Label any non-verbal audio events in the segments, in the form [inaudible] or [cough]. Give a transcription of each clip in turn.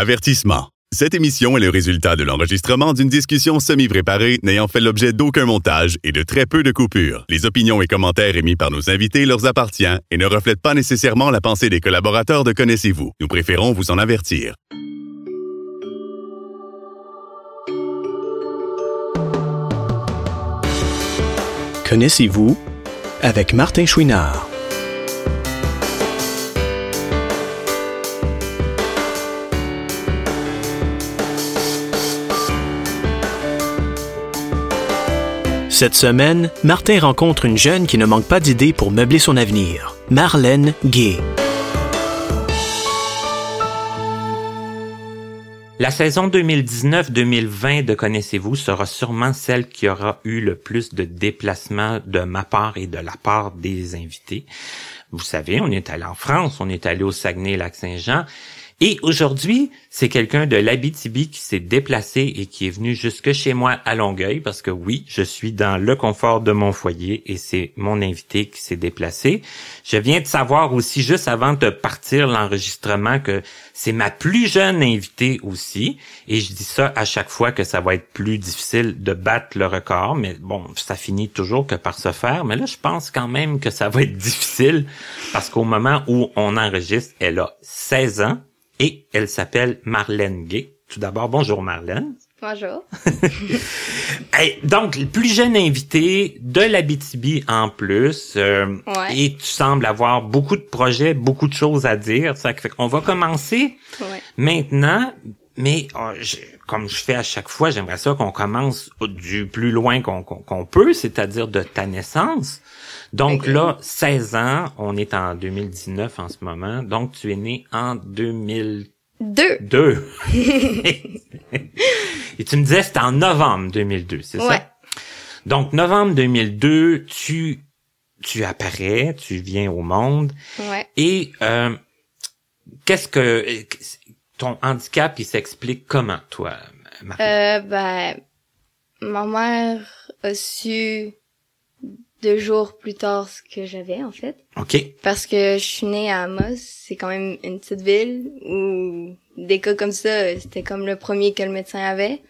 Avertissement. Cette émission est le résultat de l'enregistrement d'une discussion semi-préparée n'ayant fait l'objet d'aucun montage et de très peu de coupures. Les opinions et commentaires émis par nos invités leur appartiennent et ne reflètent pas nécessairement la pensée des collaborateurs de Connaissez-vous. Nous préférons vous en avertir. Connaissez-vous avec Martin Chouinard. Cette semaine, Martin rencontre une jeune qui ne manque pas d'idées pour meubler son avenir, Marlène Gay. La saison 2019-2020 de Connaissez-vous sera sûrement celle qui aura eu le plus de déplacements de ma part et de la part des invités. Vous savez, on est allé en France, on est allé au Saguenay-Lac-Saint-Jean et aujourd'hui, c'est quelqu'un de l'Abitibi qui s'est déplacé et qui est venu jusque chez moi à Longueuil parce que oui, je suis dans le confort de mon foyer et c'est mon invité qui s'est déplacé. Je viens de savoir aussi juste avant de partir l'enregistrement que c'est ma plus jeune invitée aussi. Et je dis ça à chaque fois que ça va être plus difficile de battre le record. Mais bon, ça finit toujours que par se faire. Mais là je pense quand même que ça va être difficile parce qu'au moment où on enregistre, elle a 16 ans et elle s'appelle Marlène Gay. Tout d'abord, bonjour Marlène. Bonjour. [laughs] hey, donc, le plus jeune invité de l'Abitibi en plus. Euh, Ouais. Et tu sembles avoir beaucoup de projets, beaucoup de choses à dire. Ça fait qu'on va commencer Ouais. maintenant. Mais je- comme je fais à chaque fois, j'aimerais ça qu'on commence du plus loin qu'on peut, c'est-à-dire de ta naissance. Donc là, 16 ans, on est en 2019 en ce moment. Donc tu es né en 2002. Deux. [laughs] Et tu me disais c'était en novembre 2002, c'est Ouais. ça? Donc novembre 2002, tu tu apparais, tu viens au monde Ouais. et euh, qu'est-ce que ton handicap il s'explique comment toi Marie? Euh, ben, ma mère a su deux jours plus tard ce que j'avais, en fait. OK. Parce que je suis née à Amos. C'est quand même une petite ville où des cas comme ça, c'était comme le premier que le médecin avait.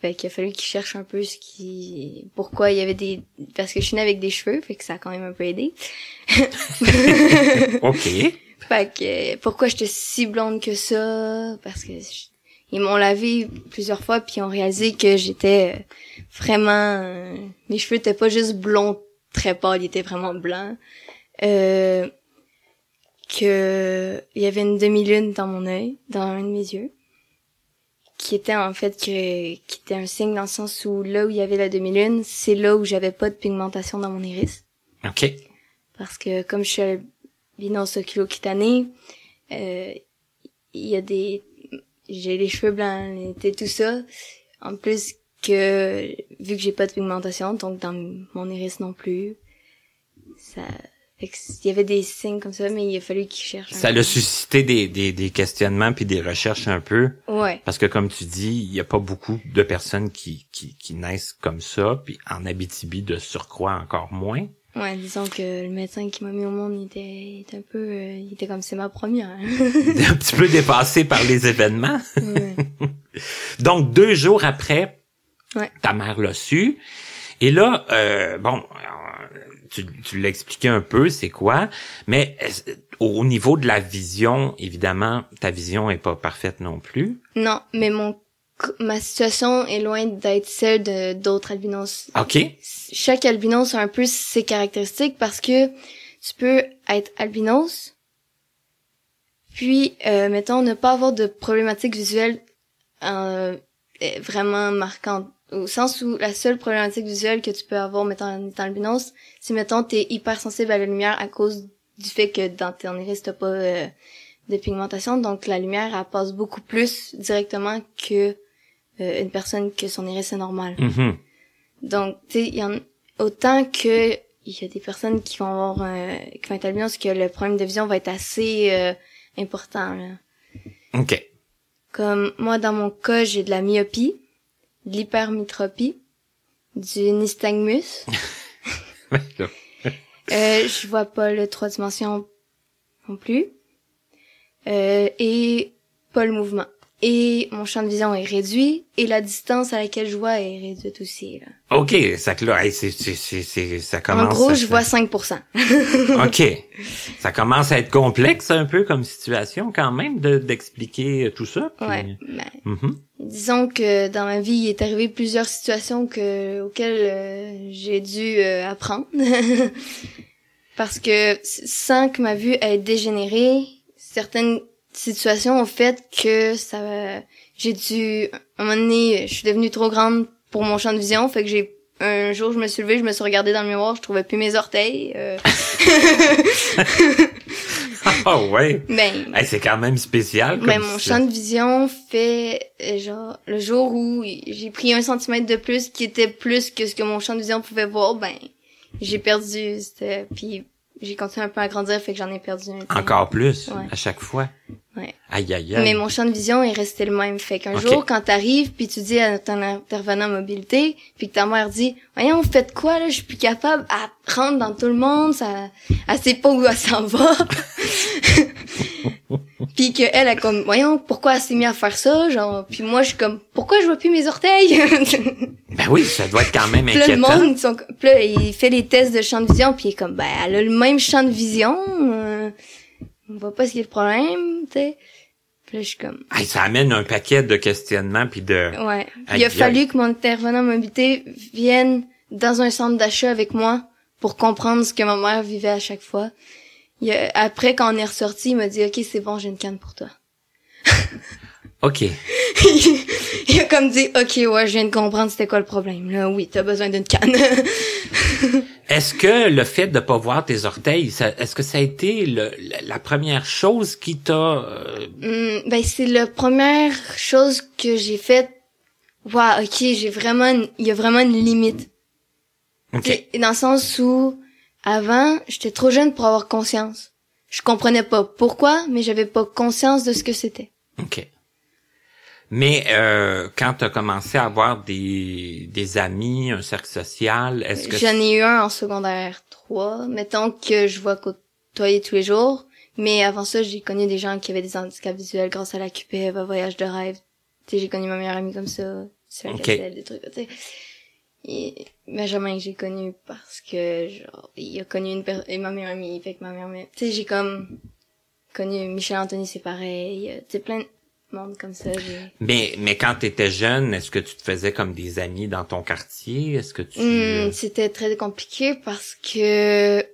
Fait qu'il a fallu qu'il cherche un peu ce qui, pourquoi il y avait des, parce que je suis née avec des cheveux, fait que ça a quand même un peu aidé. [laughs] OK. Fait que pourquoi j'étais si blonde que ça? Parce que je- ils m'ont lavé plusieurs fois puis ils ont réalisé que j'étais euh, vraiment euh, mes cheveux étaient pas juste blonds très pâles, ils étaient vraiment blancs. Euh, que il y avait une demi-lune dans mon œil, dans un de mes yeux, qui était en fait que qui était un signe dans le sens où là où il y avait la demi-lune, c'est là où j'avais pas de pigmentation dans mon iris OK. parce que comme je suis oculocutanée, euh, il y a des j'ai les cheveux blancs, et tout ça. En plus que vu que j'ai pas de pigmentation, donc dans mon iris non plus, ça fait que il y avait des signes comme ça, mais il a fallu qu'ils cherchent. Ça l'a suscité des, des, des questionnements puis des recherches un peu. Ouais. Parce que comme tu dis, il y a pas beaucoup de personnes qui, qui, qui naissent comme ça, puis en Abitibi de surcroît encore moins. Ouais, disons que le médecin qui m'a mis au monde, il était, il était un peu, euh, il était comme c'est ma première. [laughs] un petit peu dépassé par les événements. ouais. [laughs] Donc deux jours après, Ouais. ta mère l'a su. Et là, euh, bon, euh, tu, tu l'as expliqué un peu, c'est quoi. Mais au niveau de la vision, évidemment, ta vision est pas parfaite non plus. Non, mais mon ma situation est loin d'être celle de d'autres albinos. OK. Chaque albinos a un peu ses caractéristiques parce que tu peux être albinos, puis euh, mettons ne pas avoir de problématiques visuelles euh, euh, vraiment marquantes. Au sens où la seule problématique visuelle que tu peux avoir mettons en étant albinos, c'est mettons t'es hypersensible à la lumière à cause du fait que dans ton iris t'as pas euh, de pigmentation, donc la lumière elle passe beaucoup plus directement que euh, une personne que son iris est normal. Mhm. Donc, tu sais, il y en autant que il y a des personnes qui vont avoir un, qui vont être albinos que le problème de vision va être assez euh, important. Là. OK. Comme moi, dans mon cas, j'ai de la myopie, de l'hypermétropie, du nystagmus. [laughs] [laughs] Euh, je vois pas le trois dimensions non plus. Euh, et pas le mouvement. Et mon champ de vision est réduit et la distance à laquelle je vois est réduite aussi. Là. OK, ça que là, hey, c'est, c'est, c'est, c'est- ça commence En gros, à je vois 5%. [laughs] OK. Ça commence à être complexe un peu comme situation quand même de, d'expliquer tout ça. puis- ouais. ben, Mhm. disons que dans ma vie, il est arrivé plusieurs situations que auxquelles euh, j'ai dû euh, apprendre. [laughs] Parce que sans que ma vue ait dégénéré, certaines situations ont fait que ça j'ai dû à un moment donné, je suis devenue trop grande pour mon champ de vision, fait que j'ai un jour je me suis levée, je me suis regardée dans le miroir, je trouvais plus mes orteils. euh, [laughs] Ah ouais. ben Hey, c'est quand même spécial. Comme Ben, mon situation. champ de vision fait, euh, genre, le jour où j'ai pris un centimètre de plus, qui était plus que ce que mon champ de vision pouvait voir, ben, j'ai perdu, puis j'ai continué un peu à grandir, fait que j'en ai perdu un. peu. Encore plus Ouais. à chaque fois. Ouais. Aïe aïe aïe. Mais mon champ de vision est resté le même. Fait qu'un jour, quand t'arrives, puis tu dis à ton intervenant mobilité, puis que ta mère dit, voyons, faites quoi, là, je suis plus capable, à rentrer dans tout le monde, ça, elle sait pas où elle s'en va. [laughs] [laughs] puis que elle, elle comme, voyons, pourquoi elle s'est mis à faire ça, genre, puis moi, je suis comme, pourquoi je vois plus mes orteils? [laughs] Ben oui, ça doit être quand même là, le inquiétant. monde, ils sont, puis là, il fait les tests de champ de vision, puis il est comme, ben, elle a le même champ de vision, euh, on voit pas ce qui est le problème, tu sais. Puis là, je suis comme, Hey, ça amène un paquet de questionnements puis de. Ouais. Il a fallu que mon intervenant mobilité vienne dans un centre d'achat avec moi pour comprendre ce que ma mère vivait à chaque fois. Il a- après, quand on est ressorti, il m'a dit, OK, c'est bon, j'ai une canne pour toi. [laughs] Ok. [laughs] il a comme dit, OK, ouais, je viens de comprendre c'était quoi le problème. Là, oui, t'as besoin d'une canne. [laughs] Est-ce que le fait de pas voir tes orteils, est-ce que ça a été le- la, première chose qui t'a euh, Hum, ben, c'est la première chose que j'ai faite. Wow, OK, j'ai vraiment, il y a vraiment une limite. Ok. Dans le sens où, avant, j'étais trop jeune pour avoir conscience. Je comprenais pas pourquoi, mais j'avais pas conscience de ce que c'était. OK. Mais euh, quand tu as commencé à avoir des, des amis, un cercle social, est-ce que J'en ai eu un en secondaire 3. Mettons que je vois côtoyer tous les jours. Mais avant ça, j'ai connu des gens qui avaient des handicaps visuels grâce à la à Voyage de rêve. J'ai connu ma meilleure amie comme ça. Sur la Ok. cassette, des trucs. Et Benjamin que j'ai connu parce que, genre, il a connu une personne, et ma meilleure amie, fait que ma meilleure amie, tu sais, j'ai comme connu Michel Anthony, c'est pareil. euh, Tu sais, plein de monde comme ça. j'ai- mais mais quand tu étais jeune, est-ce que tu te faisais comme des amis dans ton quartier? Est-ce que tu Hmm, c'était très compliqué parce que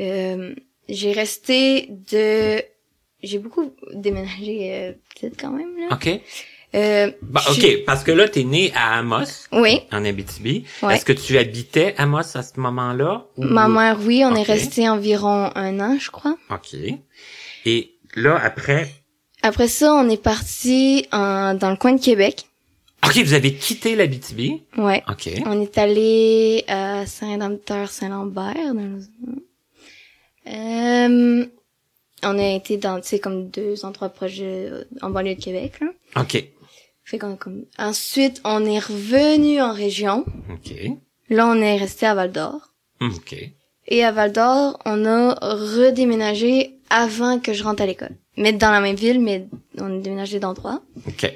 euh, j'ai resté de j'ai beaucoup déménagé euh, peut-être quand même là. OK. Euh, Bah, je OK, parce que là tu es né à Amos Oui, en Abitibi. Ouais. Est-ce que tu habitais Amos à ce moment-là ou- ma mère oui, on est resté environ un an je crois. OK. Et là après? Après ça, on est parti en, dans le coin de Québec. OK, vous avez quitté l'Abitibi? Ouais. OK. On est allé à Saint-Lambert. dans le- Euh, on a été dans, tu sais, comme deux endroits proches de- en banlieue de Québec, là. OK. Fait qu'on comme ensuite on est revenu en région. OK. Là on est resté à Val d'Or. OK. Et à Val d'Or, on a redéménagé avant que je rentre à l'école. Mais dans la même ville, mais on a déménagé d'endroit. OK.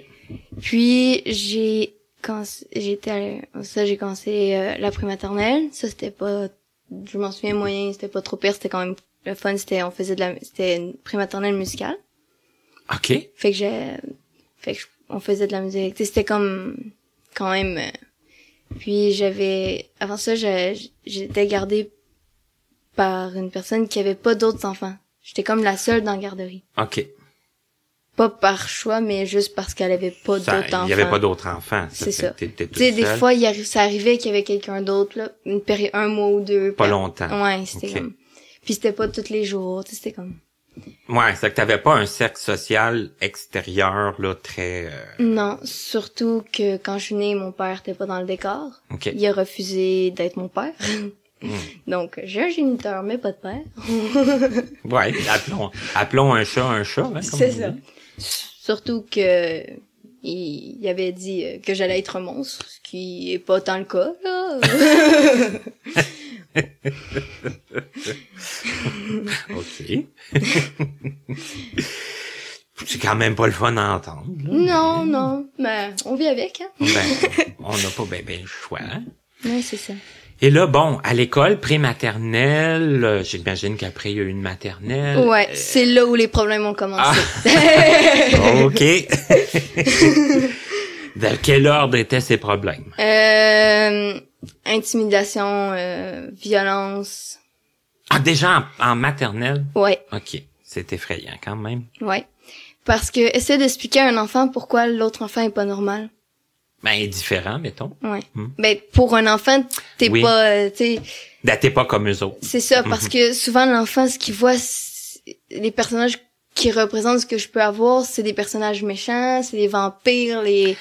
Puis j'ai quand j'étais ça j'ai commencé euh, la prématernelle. Ça c'était pas je m'en souviens moyen, c'était pas trop pire, c'était quand même le fun, c'était on faisait de la c'était une prématernelle musicale. OK. Fait que j'ai fait que je- on faisait de la musique. C'était comme quand même euh, puis j'avais avant ça j'étais gardée par une personne qui avait pas d'autres enfants. J'étais comme la seule dans la garderie. OK. Pas par choix mais juste parce qu'elle avait pas d'autres enfants. Il y avait pas d'autres enfants. C'est ça. Tu sais, des fois, il arri- ça arrivait qu'il y avait quelqu'un d'autre, là, une période, un mois ou deux. Pas longtemps. Ouais, c'était comme... Puis c'était pas tous les jours, c'était comme... Ouais, c'est que t'avais pas un cercle social extérieur là très. euh, Non, surtout que quand je suis née, mon père était pas dans le décor. Ok. Il a refusé d'être mon père. [laughs] Hmm. Donc, j'ai un géniteur, mais pas de père. [laughs] Ouais, appelons, appelons un chat un chat. Hein, C'est ça. Surtout que... Il, il avait dit euh, que j'allais être un monstre, ce qui est pas tant le cas, là. [laughs] Ok. C'est quand même pas le fun à entendre. là. Non, non, mais on vit avec, hein. Ben, on n'a pas ben, ben le choix. hein. Ouais, c'est ça. Et là, bon, à l'école pré-maternelle, euh, j'imagine qu'après, il y a eu une maternelle. Ouais, c'est là où les problèmes ont commencé. [laughs] OK. Dans quel ordre étaient ces problèmes? Euh, intimidation, euh, violence. Ah, déjà en, en maternelle? Ouais, OK. C'est effrayant quand même. ouais. Parce que essaie d'expliquer à un enfant pourquoi l'autre enfant est pas normal. Ben, différent, mettons. Ouais. Hmm. Ben pour un enfant, t'es Oui. pas, euh, sais, Ben, t'es pas comme eux autres. c'est ça Mhm. parce que souvent l'enfant ce qu'il voit, les personnages qui représentent ce que je peux avoir, c'est des personnages méchants, c'est des vampires, les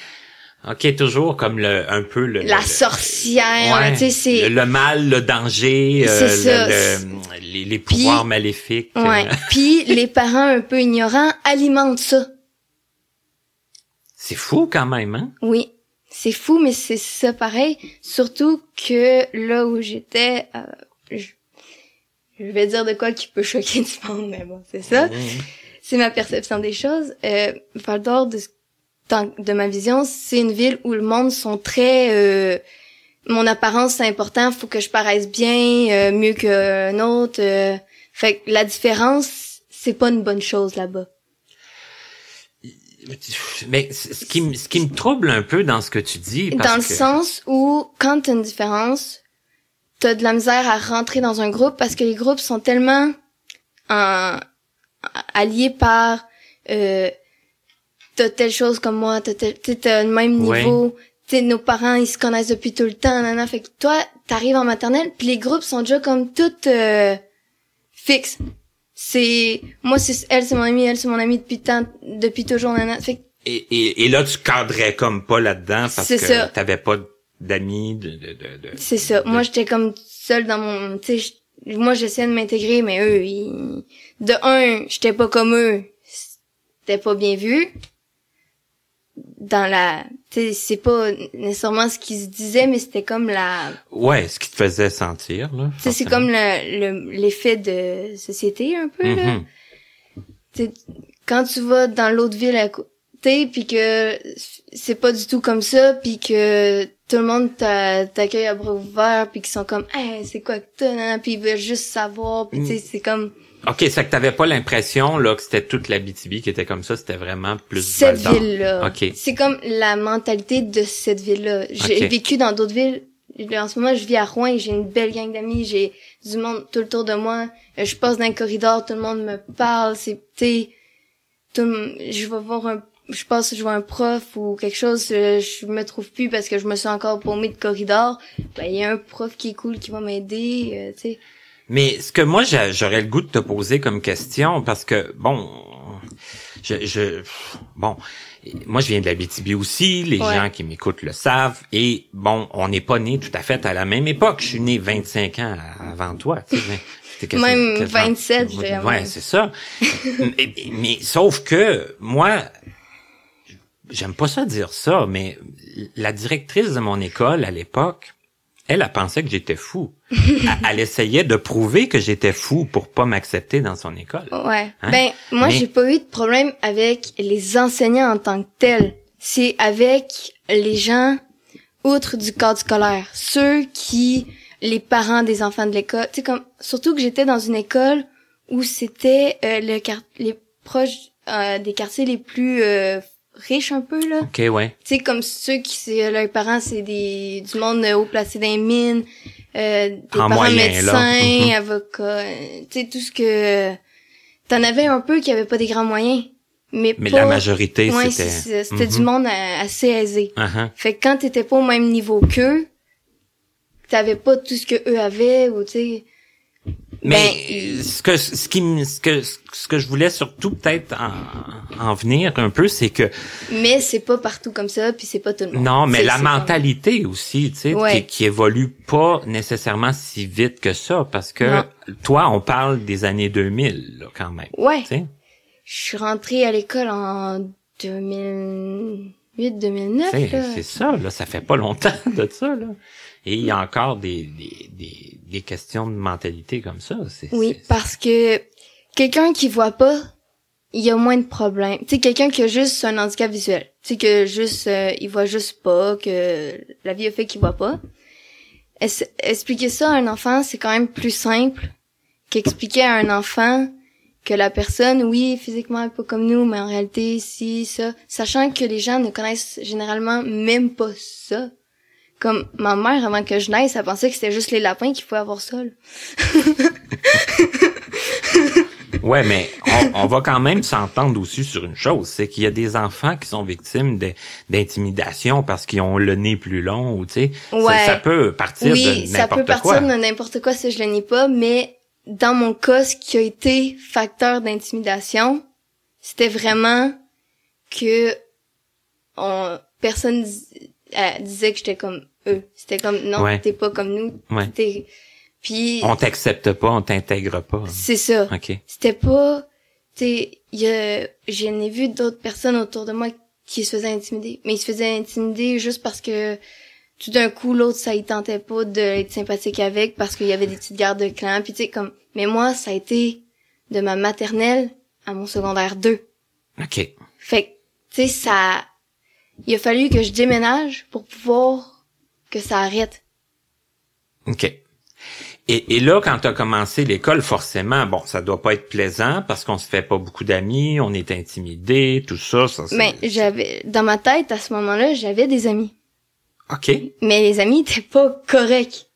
OK, toujours comme le, un peu le... la le- sorcière, Ouais, tu sais, c'est le, le mal, le danger, euh, ça. le- le- les, les pouvoirs Puis- maléfiques. euh, Ouais. [laughs] Puis les parents un peu ignorants alimentent ça. C'est fou quand même, hein? Oui. C'est fou, mais c'est ça pareil. Surtout que là où j'étais, euh, je, je vais dire de quoi qui peut choquer [laughs] du monde, mais bon, c'est ça. C'est ma perception des choses. Euh, Val d'Or, de, de ma vision, c'est une ville où le monde sont très... euh, mon apparence, c'est important. Faut que je paraisse bien, euh, mieux qu'un autre. euh. fait que la différence, c'est pas une bonne chose là-bas. Mais ce qui, me- ce qui me trouble un peu dans ce que tu dis, parce Dans le que- sens où, quand t'as une différence, t'as de la misère à rentrer dans un groupe parce que les groupes sont tellement euh, alliés par euh, t'as telle chose comme moi, t'as tel- t'sais, t'as le même Ouais. niveau, t'sais, nos parents ils se connaissent depuis tout le temps, nana. Fait que toi, t'arrives en maternelle, puis les groupes sont déjà comme toutes euh, fixes. C'est moi, c'est elle, c'est mon amie, elle, c'est mon amie depuis tant, depuis toujours, nana. Fait que Et, et, et là, tu cadrais comme pas là-dedans parce C'est que t'avais pas d'amis, de, de, de, de- C'est ça. Moi, j'étais comme seule dans mon, tu sais, moi, j'essayais de m'intégrer, mais eux, ils... de un, j'étais pas comme eux. C'était pas bien vu. Dans la, c'est pas nécessairement ce qu'ils se disaient, mais c'était comme la, Ouais, ce qui te faisait sentir, là. tu sais, c'est comme le, le- l'effet de société, un peu, là. Mhm. Sais, quand tu vas dans l'autre ville à côté puis que c'est pas du tout comme ça puis que tout le monde t'a- t'accueille à bras ouverts puis qu'ils sont comme hey, c'est quoi que t'as puis ils veulent juste savoir puis tu sais c'est comme OK, c'est que t'avais pas l'impression, là, que c'était toute la BTB qui était comme ça, c'était vraiment plus cette Val-d'Or. ville là OK. c'est comme la mentalité de cette ville là j'ai vécu dans d'autres villes. En ce moment je vis à Rouen et j'ai une belle gang d'amis j'ai du monde tout autour de moi. Euh, je passe dans le corridor tout le monde me parle c'est tu sais tout je vais voir un je passe je vois un prof ou quelque chose euh, je me trouve plus parce que je me suis encore paumée de corridor. Ben il y a un prof qui est cool qui va m'aider euh, tu sais Mais ce que moi j'a- j'aurais le goût de te poser comme question, parce que bon, je, je bon, moi je viens de la BTB aussi, les Ouais. gens qui m'écoutent le savent, et bon, on n'est pas nés tout à fait à la même époque. Je suis né 25 ans avant toi, tu sais. Même quasiment- 27, je dirais Ouais, c'est ça. mais, mais sauf que moi, j'aime pas ça dire ça, mais la directrice de mon école à l'époque, elle, elle pensait que j'étais fou. elle, elle essayait de prouver que j'étais fou pour pas m'accepter dans son école. Ouais. Hein? Ben moi Mais- j'ai pas eu de problème avec les enseignants en tant que tels. C'est avec les gens outre du cadre scolaire, ceux qui les parents des enfants de l'école, tu sais comme surtout que j'étais dans une école où c'était euh, le les proches euh, des quartiers les plus euh, riches un peu là. OK, ouais. Tu sais comme ceux qui c'est leurs parents c'est des du monde euh, haut placé dans les mines, euh, des En parents moyen, là. médecins, Mhm. avocats, euh, tu sais tout ce que t'en avais un peu qui avait pas des grands moyens, mais Mais pas- la majorité, ouais, c'était... c'était Mhm. du monde euh, assez aisé. Uh-huh. Fait que quand t'étais pas au même niveau qu'eux, t'avais pas tout ce que eux avaient ou tu sais. Mais Ben, ce que ce qui ce que ce que je voulais surtout peut-être en, en venir un peu, c'est que Mais c'est pas partout comme ça, puis c'est pas tout le monde. non, mais la comme- mentalité aussi, tu sais, Ouais. qui, qui évolue pas nécessairement si vite que ça, parce que Non. toi, on parle des années 2000 là, quand même. Ouais. Tu sais. Je suis rentrée à l'école en 2008, 2009. C'est là. c'est ça, là, ça fait pas longtemps [laughs] de ça, là. Et il y a encore des, des, des, des questions de mentalité comme ça. Oui, parce que quelqu'un qui voit pas il y a moins de problèmes. Tu sais, quelqu'un qui a juste un handicap visuel, tu sais que juste euh, il voit juste pas, que la vie a fait qu'il voit pas. Es- expliquer ça à un enfant, c'est quand même plus simple qu'expliquer à un enfant que la personne, oui, physiquement elle est pas comme nous, mais en réalité, si, ça, sachant que les gens ne connaissent généralement même pas ça. Comme ma mère, avant que je naisse, elle pensait que c'était juste les lapins qui pouvaient avoir ça. là. [laughs] Ouais, mais on, on va quand même s'entendre aussi sur une chose, c'est qu'il y a des enfants qui sont victimes d'intimidation parce qu'ils ont le nez plus long ou tu sais, ça- Ouais. ça, peut partir oui, de ça peut n'importe partir quoi. de n'importe quoi, ça je le nie pas, mais dans mon cas, ce qui a été facteur d'intimidation, c'était vraiment que on, personne euh, disait que j'étais comme eux. C'était comme non, Ouais. t'es pas comme nous. Ouais. T'es- Puis On t'accepte pas, on t'intègre pas. c'est ça. OK. C'était pas, y a, j'en ai vu d'autres personnes autour de moi qui se faisaient intimider, mais ils se faisaient intimider juste parce que tout d'un coup l'autre ça y tentait pas d'être sympathique avec parce qu'il y avait des petites gardes de clan, puis tu sais comme, mais moi ça a été de ma maternelle à mon secondaire 2. OK. Fait que, tu sais, ça, il a fallu que je déménage pour pouvoir que ça arrête. OK. Et, et là, quand tu as commencé l'école, forcément, bon, ça doit pas être plaisant parce qu'on se fait pas beaucoup d'amis, on est intimidé, tout ça. ça Mais j'avais, dans ma tête à ce moment-là, j'avais des amis, OK. mais les amis étaient pas corrects.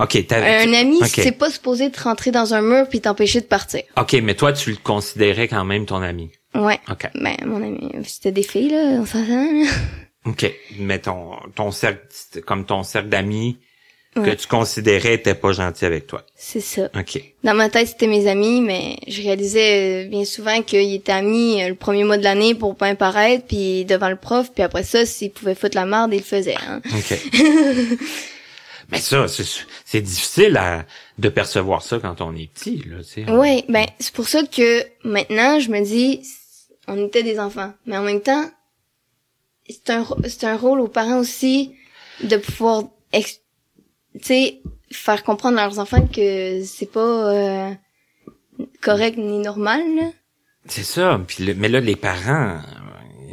OK, t'avais- Un ami, OK. c'est pas supposé te rentrer dans un mur puis t'empêcher de partir. OK, mais toi, tu le considérais quand même ton ami. Ouais. OK. Ben, mon ami, c'était des filles, là, on s'entend, là. OK. Mais ton, ton cercle, comme ton cercle d'amis que tu considérais était pas gentil avec toi. C'est ça. OK. Dans ma tête, c'était mes amis, mais je réalisais euh, bien souvent qu'ils étaient amis euh, le premier mois de l'année pour pas apparaître, puis devant le prof, puis après ça, s'ils pouvaient foutre la merde, ils le faisaient. Hein. OK. [laughs] mais ça, c'est, c'est difficile à, de percevoir ça quand on est petit, là, tu sais. Ouais, ben c'est pour ça que maintenant, je me dis, on était des enfants, mais en même temps, c'est un c'est un rôle aux parents aussi de pouvoir, tu sais, faire comprendre à leurs enfants que c'est pas euh, correct ni normal. Là. C'est ça. Puis le- mais là, les parents, euh,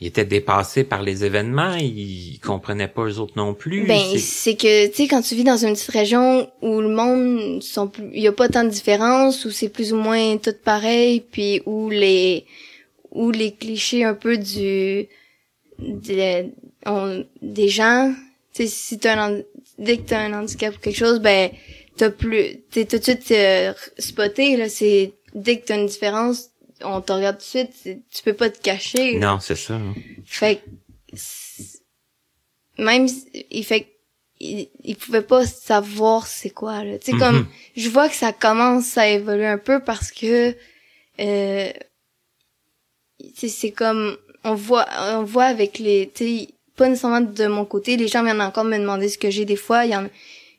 ils étaient dépassés par les événements, ils comprenaient pas eux autres non plus. Ben C'est- que tu sais quand tu vis dans une petite région où le monde sont il y a pas tant de différence où c'est plus ou moins tout pareil puis où les où les clichés un peu du de- on- des gens tu sais si t'as un dès que t'as un handicap ou quelque chose ben t'as plus t'es tout de suite euh, spoté là c'est dès que t'as une différence on te regarde tout de suite tu peux pas te cacher Non, c'est ça. hein. fait même il fait il, il pouvait pas savoir c'est quoi là. Tu sais comme je vois que ça commence à évoluer un peu parce que euh, c'est comme on voit on voit avec les tu sais pas nécessairement de mon côté, les gens viennent encore me demander ce que j'ai des fois, il y en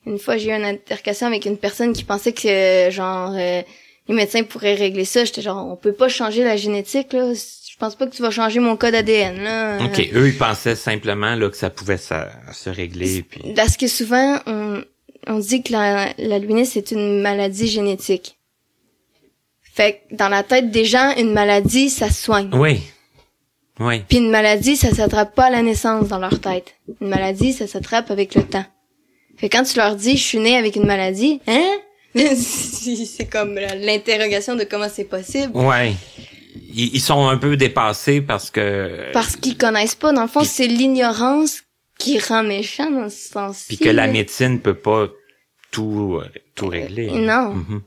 une fois j'ai eu une altercation avec une personne qui pensait que genre euh, les médecins pourraient régler ça, j'étais genre on peut pas changer la génétique là, je pense pas que tu vas changer mon code ADN là. OK, eux, ils pensaient simplement là, que ça pouvait se, se régler. Puis... Parce que souvent, on, on dit que la, l'albinisme c'est une maladie génétique. Fait que dans la tête des gens, une maladie, ça se soigne. Oui. Oui. Puis une maladie, ça s'attrape pas à la naissance dans leur tête. Une maladie, ça s'attrape avec le temps. Fait que quand tu leur dis, je suis né avec une maladie, hein? [laughs] c'est comme l'interrogation de comment c'est possible. Ouais. Ils, ils sont un peu dépassés parce que... Parce qu'ils connaissent pas. Dans le fond, c'est l'ignorance qui rend méchant dans ce sens-ci. Puis que la médecine peut pas tout euh, tout régler. non. Mhm.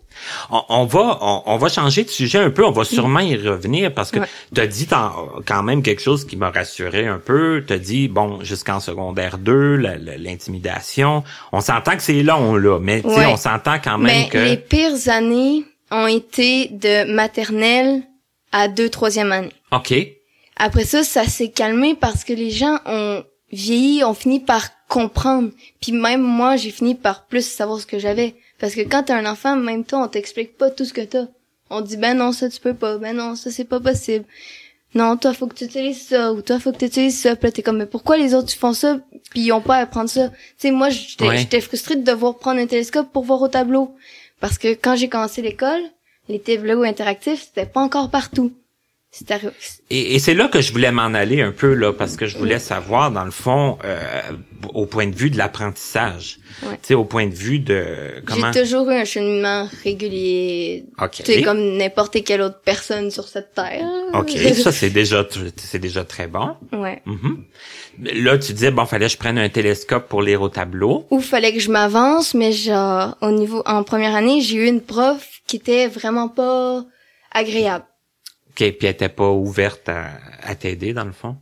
on, on va on, on va changer de sujet un peu. On va sûrement y revenir parce que Ouais. t'as dit quand même quelque chose qui m'a rassuré un peu. T'as dit bon jusqu'en secondaire 2, la- la- l'intimidation. On s'entend que c'est long là, mais tu sais, Ouais. on s'entend quand même Mais que les pires années ont été de maternelle à deux, troisième année. ok Après ça, ça s'est calmé parce que les gens ont vieilli, ont fini par comprendre. Puis même moi, j'ai fini par plus savoir ce que j'avais. Parce que quand t'as un enfant, même toi, on t'explique pas tout ce que t'as. On dit, ben non, ça tu peux pas, ben non, ça c'est pas possible. Non, toi, faut que tu utilises ça, ou toi, faut que tu utilises ça. Puis là, t'es comme, mais pourquoi les autres, ils font ça, puis ils ont pas à apprendre ça? Tu sais, moi, j'étais Ouais. j'étais frustrée de devoir prendre un télescope pour voir au tableau. Parce que quand j'ai commencé l'école, les tableaux interactifs, c'était pas encore partout. Et, et c'est là que je voulais m'en aller un peu là parce que je voulais savoir dans le fond euh, au point de vue de l'apprentissage, Ouais. tu sais au point de vue de comment. J'ai toujours eu un cheminement régulier. Ok. Tu sais, comme n'importe quelle autre personne sur cette terre. Ok, [laughs] ça c'est déjà c'est déjà très bon. ouais. Mhm. Là tu disais bon fallait que je prenne un télescope pour lire au tableau. Ou fallait que je m'avance, mais genre, au niveau, en première année, j'ai eu une prof qui était vraiment pas agréable. Ok, puis elle était pas ouverte à, à t'aider dans le fond?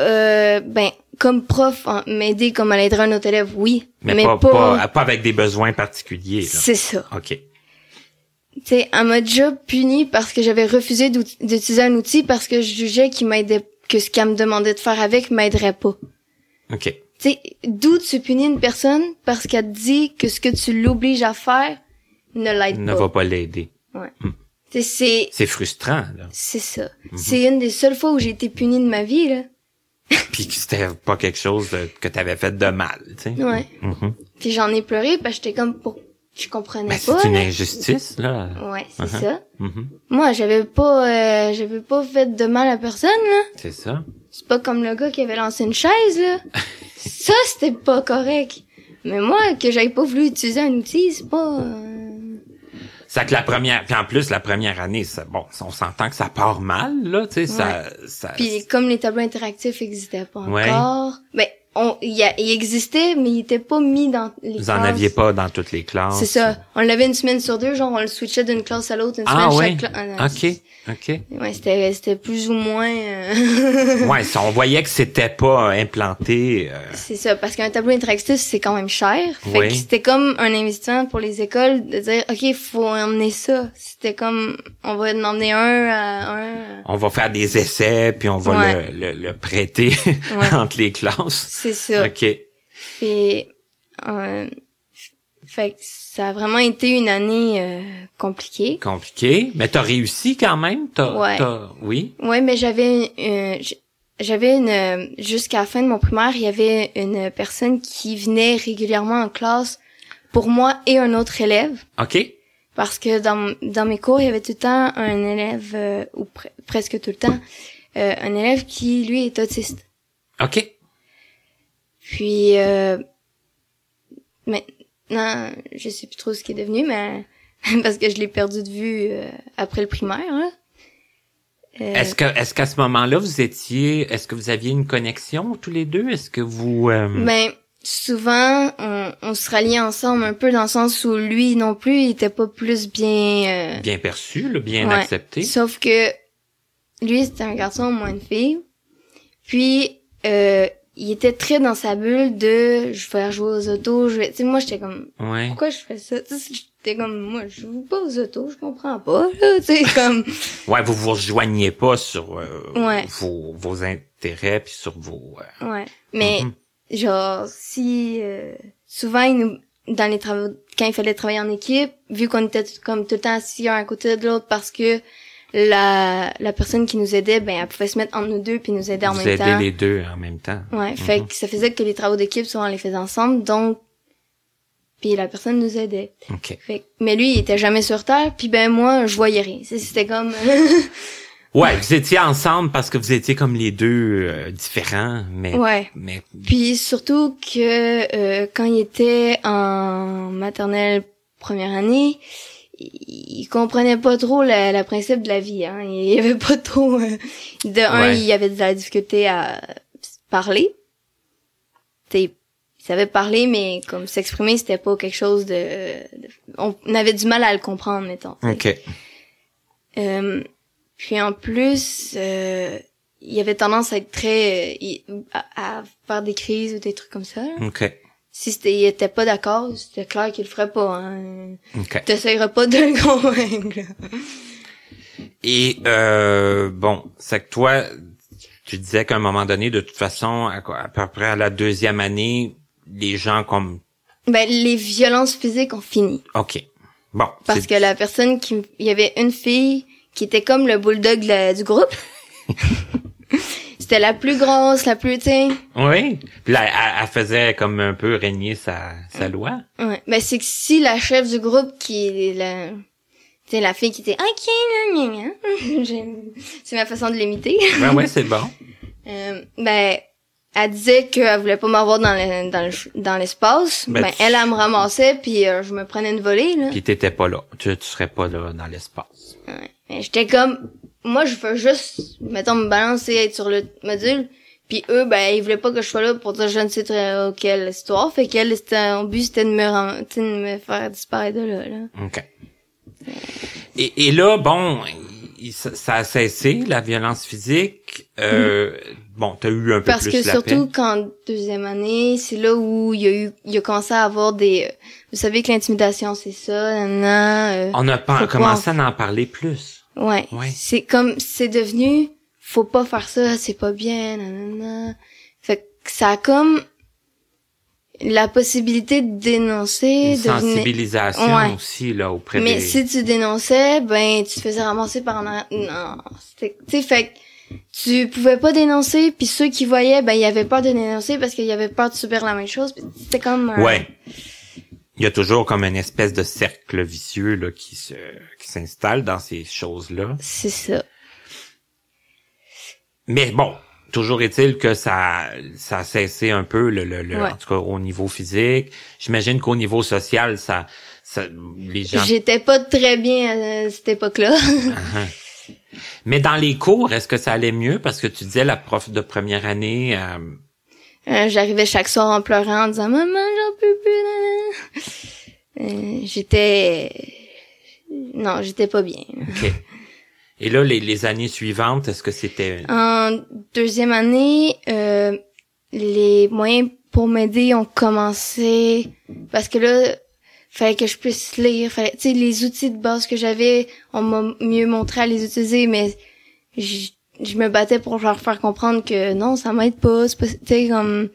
Euh, ben, comme prof, hein, m'aider comme elle aiderait un autre élève, oui. Mais, Mais, pas, pas, pas pas avec des besoins particuliers. C'est ça. Ok. Tu sais, elle m'a déjà puni parce que j'avais refusé d'utiliser un outil parce que je jugeais qu'il m'aidait, que ce qu'elle me demandait de faire avec m'aiderait pas. Ok. Sais, d'où tu punis une personne parce qu'elle te dit que ce que tu l'obliges à faire ne l'aide Ne pas. va pas l'aider. Tu sais, c'est, C'est frustrant là. c'est ça. Mhm. C'est une des seules fois où j'ai été punie de ma vie, là. [laughs] Puis que c'était pas quelque chose de- que t'avais fait de mal, tu sais. Ouais. Mhm. Puis j'en ai pleuré parce que j'étais comme pour je comprenais Ben, pas. c'est une injustice là. Ouais, c'est Uh-huh. ça. Mhm. Moi, j'avais pas euh, j'avais pas fait de mal à personne là. C'est ça. C'est pas comme le gars qui avait lancé une chaise là. [laughs] ça c'était pas correct. Mais moi que j'avais pas voulu utiliser un outil, c'est pas euh, C'est que la première, puis en plus la première année, bon, on s'entend que ça part mal là, tu sais, ça, ça. Puis comme les tableaux interactifs existaient pas Ouais. encore, ben on il, y a- il existait mais il était pas mis dans les vous en classes. aviez pas dans toutes les classes. C'est ça. On l'avait une semaine sur deux, genre on le switchait d'une classe à l'autre, une Ah semaine ouais. chaque classe. Ah, non, Ok, ok. Ouais, c'était c'était plus ou moins euh, [laughs] Ouais, on voyait que c'était pas euh, implanté. euh, c'est ça parce qu'un tableau interactif c'est quand même cher. Fait Oui. que c'était comme un investissement pour les écoles de dire OK, faut emmener ça. C'était comme on va en emmener un à un. on va faire des essais puis on va Ouais. le, le, le prêter [laughs] entre les classes. C'est ça. Ok. Puis euh, fait que ça a vraiment été une année euh, compliquée. Compliqué, mais t'as réussi quand même? T'as, Ouais. t'as- oui? Ouais, mais j'avais euh, j- j'avais une euh, jusqu'à la fin de mon primaire, il y avait une personne qui venait régulièrement en classe pour moi et un autre élève Ok. parce que dans dans mes cours, il y avait tout le temps un élève euh, ou pre- presque tout le temps euh, un élève qui lui est autiste. Ok. Puis euh, maintenant, je sais plus trop ce qui est devenu mais [laughs] parce que je l'ai perdu de vue euh, après le primaire là. Euh, Est-ce que, est-ce qu'à ce moment-là vous étiez, est-ce que vous aviez une connexion tous les deux? Est-ce que vous euh, Ben, souvent, on, on se ralliait ensemble un peu dans le sens où lui non plus, il était pas plus bien... euh, bien perçu, là, bien ouais. accepté Sauf que lui, c'était un garçon, moi une fille. Puis, euh, il était très dans sa bulle de je vais jouer aux autos. Je vais... Tu sais, moi, j'étais comme, Ouais. pourquoi je fais ça? J'étais comme, moi, je joue pas aux autos, je comprends pas. là. Tu sais, comme... [laughs] Ouais, vous vous rejoignez pas sur euh, Ouais. vos, vos intérêts puis sur vos. euh, Ouais. Mais Mhm. genre si euh, souvent il nous dans les travaux quand il fallait travailler en équipe, vu qu'on était comme tout le temps assis un à côté de l'autre parce que la la personne qui nous aidait ben elle pouvait se mettre entre nous deux puis nous aider en vous même temps. les deux en même temps. Ouais, fait que ça faisait que les travaux d'équipe souvent on les faisait ensemble donc puis la personne nous aidait. Ok. Fait que- mais lui il était jamais sur terre puis ben moi je voyais rien. C'était comme [laughs] Ouais, vous étiez ensemble parce que vous étiez comme les deux euh, différents, mais ouais. mais Puis surtout que euh, quand il était en maternelle première année, il, comprenait pas trop la, la principe de la vie. Hein. Il y avait pas trop. euh, de un, Ouais. il avait de la difficulté à parler. T'sais, il savait parler, mais comme s'exprimer, c'était pas quelque chose de, de- On avait du mal à le comprendre, mettons. ok. Euh, puis en plus, euh, il avait tendance à être très, euh, à, à faire des crises ou des trucs comme ça. là. Ok. Si c'était, il était pas d'accord, c'était clair qu'il le ferait pas. Hein. Ok. T'essayeras pas de le convaincre. Et euh, bon, c'est que toi, tu disais qu'à un moment donné, de toute façon, à, peu près à la deuxième année, les gens comme Ben les violences physiques ont fini ok. Bon. parce que la personne qui, il y avait une fille qui était comme le bulldog de la- du groupe. [laughs] c'était la plus grosse, la plus, tu sais. Oui. Puis là, elle, elle faisait comme un peu régner sa, sa loi. Ouais. Ben c'est que si la chef du groupe qui est la Tu sais, la fille qui était ok, [laughs] c'est ma façon de l'imiter. Ben ouais, c'est bon. [laughs] Euh, ben, elle disait qu'elle voulait pas m'avoir dans le, dans le, dans l'espace. Ben, Ben, tu- elle, elle me ramassait puis euh, je me prenais une volée là. Puis t'étais pas là. Tu, tu serais pas là dans l'espace. Ouais. Mais j'étais comme, moi je veux juste, mettons, me balancer, être sur le module. Puis eux, ben, ils voulaient pas que je sois là pour dire je ne sais très quelle histoire. Fait qu'elle, c'était, au but, c'était de me, de me faire disparaître de là, là. OK. Et, et là, bon, ça, ça a cessé, la violence physique. Euh, Bon, t'as eu un peu Parce plus que la surtout paix. qu'en deuxième année, c'est là où il y a eu, il a commencé à avoir des, euh, vous savez que l'intimidation, c'est ça, nanana, euh, On a pas commencé à en parler plus. Ouais. Ouais. C'est comme, c'est devenu, faut pas faire ça, c'est pas bien, nanana. Fait que ça a comme la possibilité de dénoncer, Une de venir- sensibilisation Ouais. aussi, là, auprès Mais des... si tu dénonçais, ben, tu te faisais ramasser par un... Non, c'était... Tu fait tu pouvais pas dénoncer, puis ceux qui voyaient, ben, ils avaient peur de dénoncer parce qu'ils avaient peur de subir la même chose. C'était comme... un- Ouais. Il y a toujours comme une espèce de cercle vicieux là qui se qui s'installe dans ces choses-là. C'est ça. Mais bon, toujours est-il que ça ça a cessé un peu le, le, le- Ouais. en tout cas au niveau physique. J'imagine qu'au niveau social, ça ça les gens J'étais pas très bien à cette époque-là. Uh-huh. Mais dans les cours, est-ce que ça allait mieux? Parce que tu disais la prof de première année euh, Euh, J'arrivais chaque soir en pleurant en disant maman j'en peux plus. Euh, j'étais non j'étais pas bien. OK. Et là les, les années suivantes, est-ce que c'était En deuxième année, euh, les moyens pour m'aider ont commencé parce que là fallait que je puisse lire, fallait tu sais les outils de base que j'avais, on m'a mieux montré à les utiliser mais je, me battais pour leur faire comprendre que non, ça m'aide pas, c'est pas tu sais comme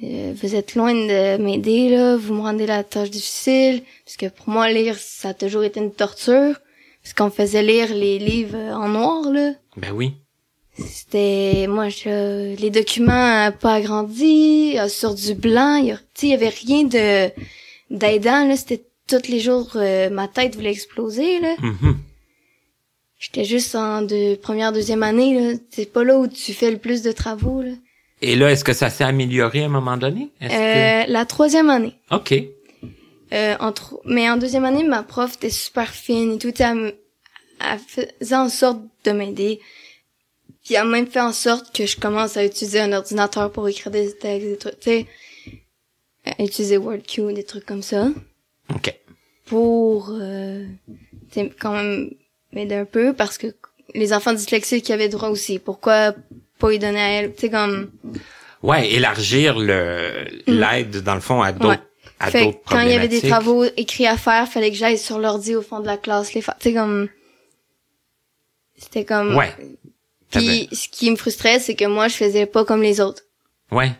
vous êtes loin de m'aider là, vous me rendez la tâche difficile parce que pour moi lire ça a toujours été une torture parce qu'on me faisait lire les livres en noir là. Ben oui. C'était moi je, les documents euh, pas agrandis, euh, sur du blanc, il y avait rien de d'aidant là, c'était tous les jours euh, ma tête voulait exploser là. Mhm. J'étais juste en de première deuxième année là, c'est pas là où tu fais le plus de travaux là. Et là, est-ce que ça s'est amélioré à un moment donné? Euh, la troisième année. OK. Euh, en tro- mais en deuxième année, ma prof était super fine et tout. Elle, me- elle faisait en sorte de m'aider. Puis elle a même fait en sorte que je commence à utiliser un ordinateur pour écrire des textes, des trucs, tu sais. Utiliser WordQ, des trucs comme ça. OK. Pour, euh, quand même m'aider un peu parce que les enfants dyslexiques avaient droit aussi. Pourquoi pas y donner à elle? Tu sais, comme... Ouais, élargir le l'aide dans le fond à d'autres Ouais. à Fait d'autres que quand il y avait des travaux écrits à faire, fallait que j'aille sur l'ordi au fond de la classe les faire. Tu sais comme c'était comme Ouais. Puis ce qui me frustrait, c'est que moi je faisais pas comme les autres Ouais.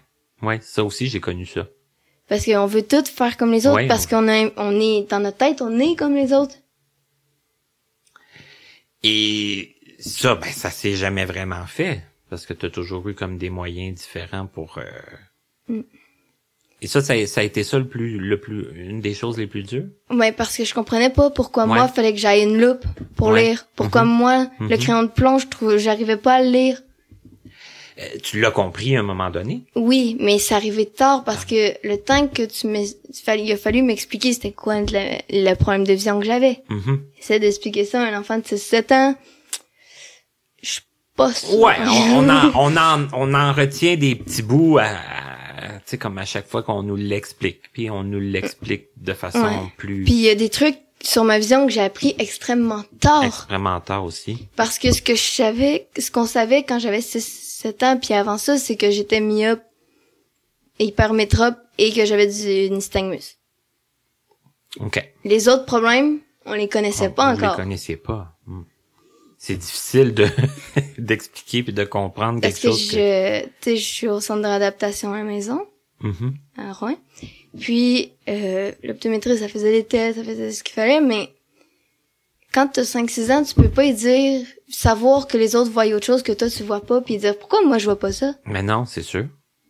Ouais, ça aussi j'ai connu ça. parce qu'on veut tout faire comme les autres Ouais, parce qu'on a on est dans notre tête, on est comme les autres. Et ça ben ça s'est jamais vraiment fait parce que tu as toujours eu comme des moyens différents pour euh... Mm. Et ça, ça a, ça a été ça le plus le plus une des choses les plus dures? Ouais, parce que je comprenais pas pourquoi Ouais. moi fallait que j'aille une loupe pour Ouais. lire. Pourquoi Mhm. moi le Mhm. crayon de plomb, je trouve j'arrivais pas à le lire. Euh, tu l'as compris à un moment donné? Oui, mais ça arrivait tard parce que le temps que tu me il a fallu m'expliquer c'était quoi le, le problème de vision que j'avais. Essaie d'expliquer ça à un enfant de 6-7 ans. Pas. Ouais, on, on en on en on en retient des petits bouts à, sais comme à chaque fois qu'on nous l'explique, puis on nous l'explique de façon Ouais. plus Puis il y a des trucs sur ma vision que j'ai appris extrêmement tard. extrêmement tard aussi. Parce que ce que je savais, ce qu'on savait quand j'avais 6-7 ans, puis avant ça, c'est que j'étais myope, hypermétrope et que j'avais du nystagmus. OK. Les autres problèmes, on les connaissait pas encore. les connaissiez pas. Hmm. C'est difficile de [laughs] d'expliquer puis de comprendre Parce quelque que chose que... je, tu sais, je suis au centre de réadaptation à la maison. Mhm. à Rouen. Puis, euh, l'optométrie, ça faisait des tests, ça faisait ce qu'il fallait, mais quand t'as 5-6 ans, tu peux pas y dire, savoir que les autres voient autre chose que toi, tu vois pas, puis dire, pourquoi moi, je vois pas ça? Mais non, c'est sûr.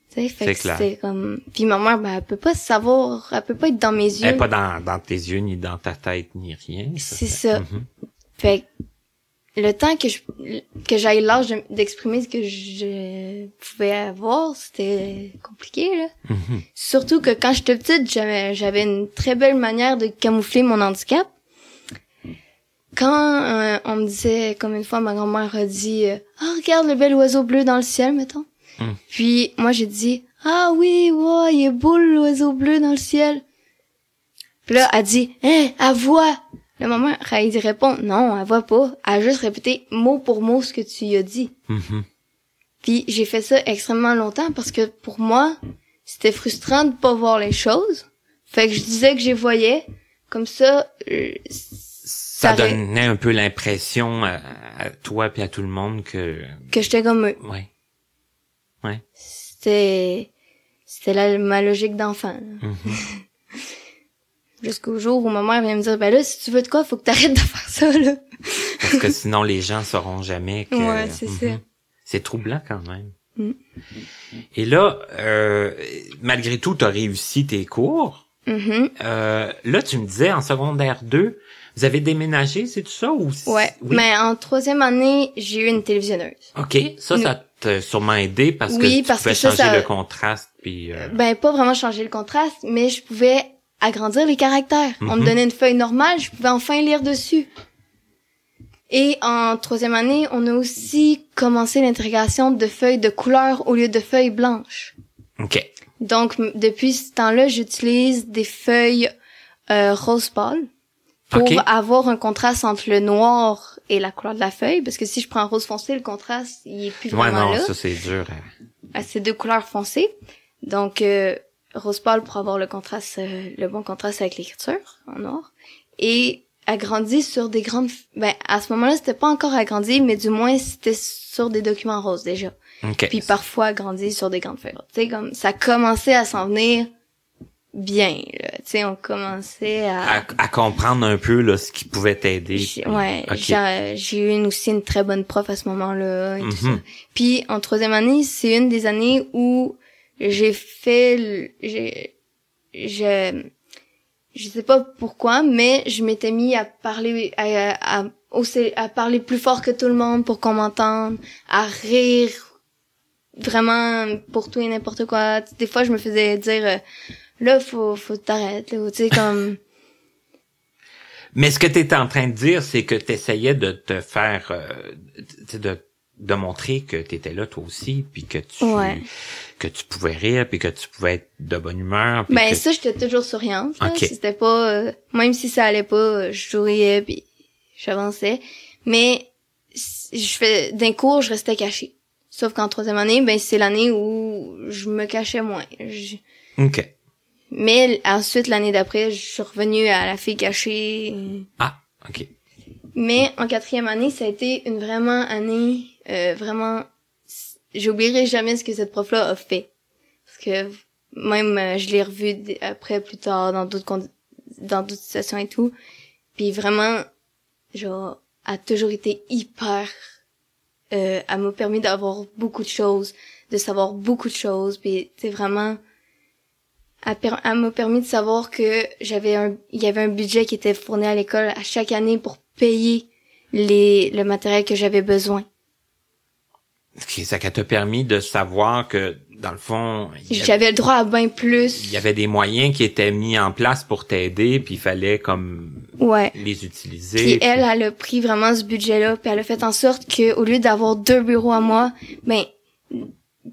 C'est clair. comme... Puis ma mère, ben, elle peut pas savoir, elle peut pas être dans mes yeux. Elle est pas dans, dans tes yeux, ni dans ta tête, ni rien. C'est ça. Mhm. Fait que le temps que je que j'aille l'âge de- d'exprimer ce que je pouvais avoir, c'était compliqué là. Mhm. Surtout que quand j'étais petite, j'avais j'avais une très belle manière de camoufler mon handicap. Quand euh, on me disait, comme une fois, ma grand-mère a dit, euh, ah regarde le bel oiseau bleu dans le ciel, mettons. Mm. Puis moi j'ai dit, ah oui, ouais, il est beau l'oiseau bleu dans le ciel. Puis là, elle dit, hein, elle voit. La maman, elle y répond, non, elle voit pas. Elle a juste répété mot pour mot ce que tu lui as dit. Mhm. Puis j'ai fait ça extrêmement longtemps parce que pour moi, c'était frustrant de pas voir les choses. Fait que je disais que je les voyais. Comme ça, euh, Ça donnait un peu l'impression à, à toi puis à tout le monde que, que j'étais comme eux. ouais. Ouais. C'était, c'était ma logique d'enfant. Mhm. [laughs] Jusqu'au jour où ma mère vient me dire, ben là, si tu veux de quoi, faut que t'arrêtes de [laughs] faire ça, là. Parce que sinon, les gens sauront jamais que... Ouais, c'est Mhm. ça. C'est troublant quand même. Mm. Et là, euh, malgré tout, tu as réussi tes cours. Mhm. Euh, là, tu me disais, en secondaire 2, vous avez déménagé, c'est tout ça? Ou... Ouais. Oui? Mais en troisième année, j'ai eu une télévisionneuse. OK, ça, ça t'a sûrement aidé parce Oui, que parce tu pouvais que ça, changer ça- le contraste. Puis, euh, Ben, pas vraiment changer le contraste, mais je pouvais agrandir les caractères. On Mhm. me donnait une feuille normale, je pouvais enfin lire dessus. Et en troisième année, on a aussi commencé l'intégration de feuilles de couleur au lieu de feuilles blanches. OK. Donc, depuis ce temps-là, j'utilise des feuilles euh, rose pâle pour avoir un contraste entre le noir et la couleur de la feuille. Parce que si je prends rose foncé, le contraste, il est plus Ouais, vraiment non, là. ça, c'est dur. à- à ces deux couleurs foncées. Donc, euh, rose pâle pour avoir le contraste, euh, le bon contraste avec l'écriture en noir. Et agrandi sur des grandes, ben, à ce moment-là, c'était pas encore agrandi, mais du moins, c'était sur des documents roses déjà. OK. Puis parfois agrandi sur des grandes feuilles. Tu sais, comme, ça commençait à s'en venir bien, là. Tu sais, on commençait à... à, à comprendre un peu là, ce qui pouvait t'aider. Ouais, OK. j'ai eu une, aussi une très bonne prof à ce moment-là et tout Mhm. ça. Puis en troisième année, c'est une des années où j'ai fait, j'ai, je, je sais pas pourquoi, mais je m'étais mis à parler, à, à, à parler plus fort que tout le monde pour qu'on m'entende, à rire vraiment pour tout et n'importe quoi. Des fois, je me faisais dire, euh, là, faut, faut t'arrêter, tu sais, comme, Mais ce que tu étais en train de dire, c'est que tu essayais de te faire euh, de de montrer que tu étais là toi aussi puis que tu Ouais. que tu pouvais rire puis que tu pouvais être de bonne humeur Ben que- ça, j'étais toujours souriante. là. Ok. C'était pas, euh, même si ça allait pas, euh, je souriais puis j'avançais. Mais je fais d'un cours, je restais cachée. Sauf qu'en troisième année, ben c'est l'année où je me cachais moins. Je- OK. Mais ensuite l'année d'après, je suis revenue à la fille cachée. Ah, OK. Mais en quatrième année, ça a été une vraiment année, euh, vraiment, j'oublierai jamais ce que cette prof-là a fait. Parce que même, euh, je l'ai revu après, plus tard, dans d'autres dans d'autres situations et tout. Puis vraiment, genre, a toujours été hyper, euh, elle m'a permis d'avoir beaucoup de choses, de savoir beaucoup de choses, puis c'est vraiment, elle m'a permis de savoir que j'avais un, il y avait un budget qui était fourni à l'école à chaque année pour payer les, le matériel que j'avais besoin. Ça t'a permis de savoir que dans le fond, J'avais le droit à bien plus. il y avait des moyens qui étaient mis en place pour t'aider puis il fallait comme Ouais. les utiliser. Puis elle, elle a pris vraiment ce budget-là, puis elle a fait en sorte que au lieu d'avoir deux bureaux à moi, ben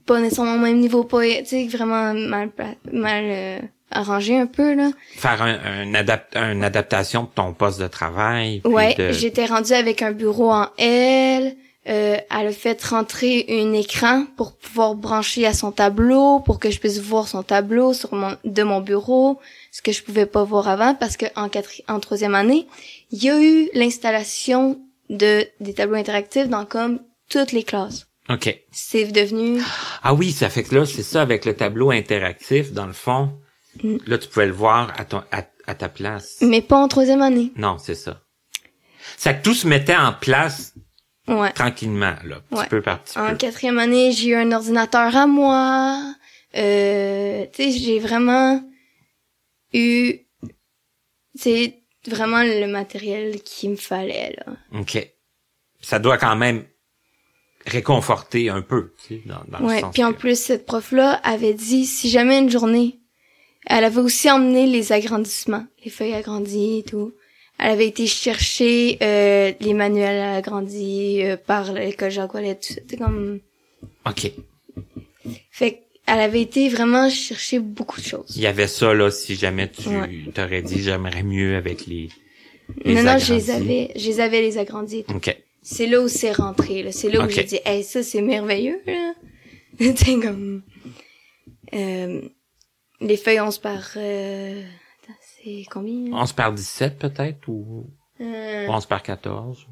pas nécessairement au même niveau, pas tu sais vraiment mal mal euh, arrangé un peu là. faire un, un adap- une adaptation de ton poste de travail. Ouais, de- j'étais rendue avec un bureau en L. Euh, elle a fait rentrer un écran pour pouvoir brancher à son tableau, pour que je puisse voir son tableau sur mon de mon bureau, ce que je pouvais pas voir avant parce que en quatri- en troisième année, il y a eu l'installation de des tableaux interactifs dans comme toutes les classes. OK. C'est devenu [gasps] Ah oui, ça fait que là, c'est ça avec le tableau interactif, dans le fond. Mm. Là, tu pouvais le voir à, ton, à, à ta place. mais pas en troisième année. Non, c'est ça. Ça que tout se mettait en place Ouais. tranquillement, là, petit Ouais. peu par petit En peu. quatrième année, j'ai eu un ordinateur à moi. Euh, tu sais, j'ai vraiment eu, c'est vraiment le matériel qu'il me fallait là. OK. Ça doit quand même réconforter un peu, tu sais, dans, dans le sens Puis en que- plus, cette prof-là avait dit si jamais une journée, elle avait aussi emmené les agrandissements, les feuilles agrandies et tout. Elle avait été chercher euh, les manuels agrandis euh, par l'école Jacques Ouellet, tout ça. Comme OK. fait qu'elle avait été vraiment chercher beaucoup de choses. Il y avait ça, là, si jamais tu Ouais. t'aurais dit j'aimerais mieux avec les, les non, non, je les agrandis. avais, je les avais les agrandis. OK. C'est là où c'est rentré. là. C'est là où j'ai dit, hey, ça c'est merveilleux. là. [laughs] Comme euh, les feuilles 11 par. Euh... C'est combien? 11 par 17, peut-être, ou Euh, 11 par 14?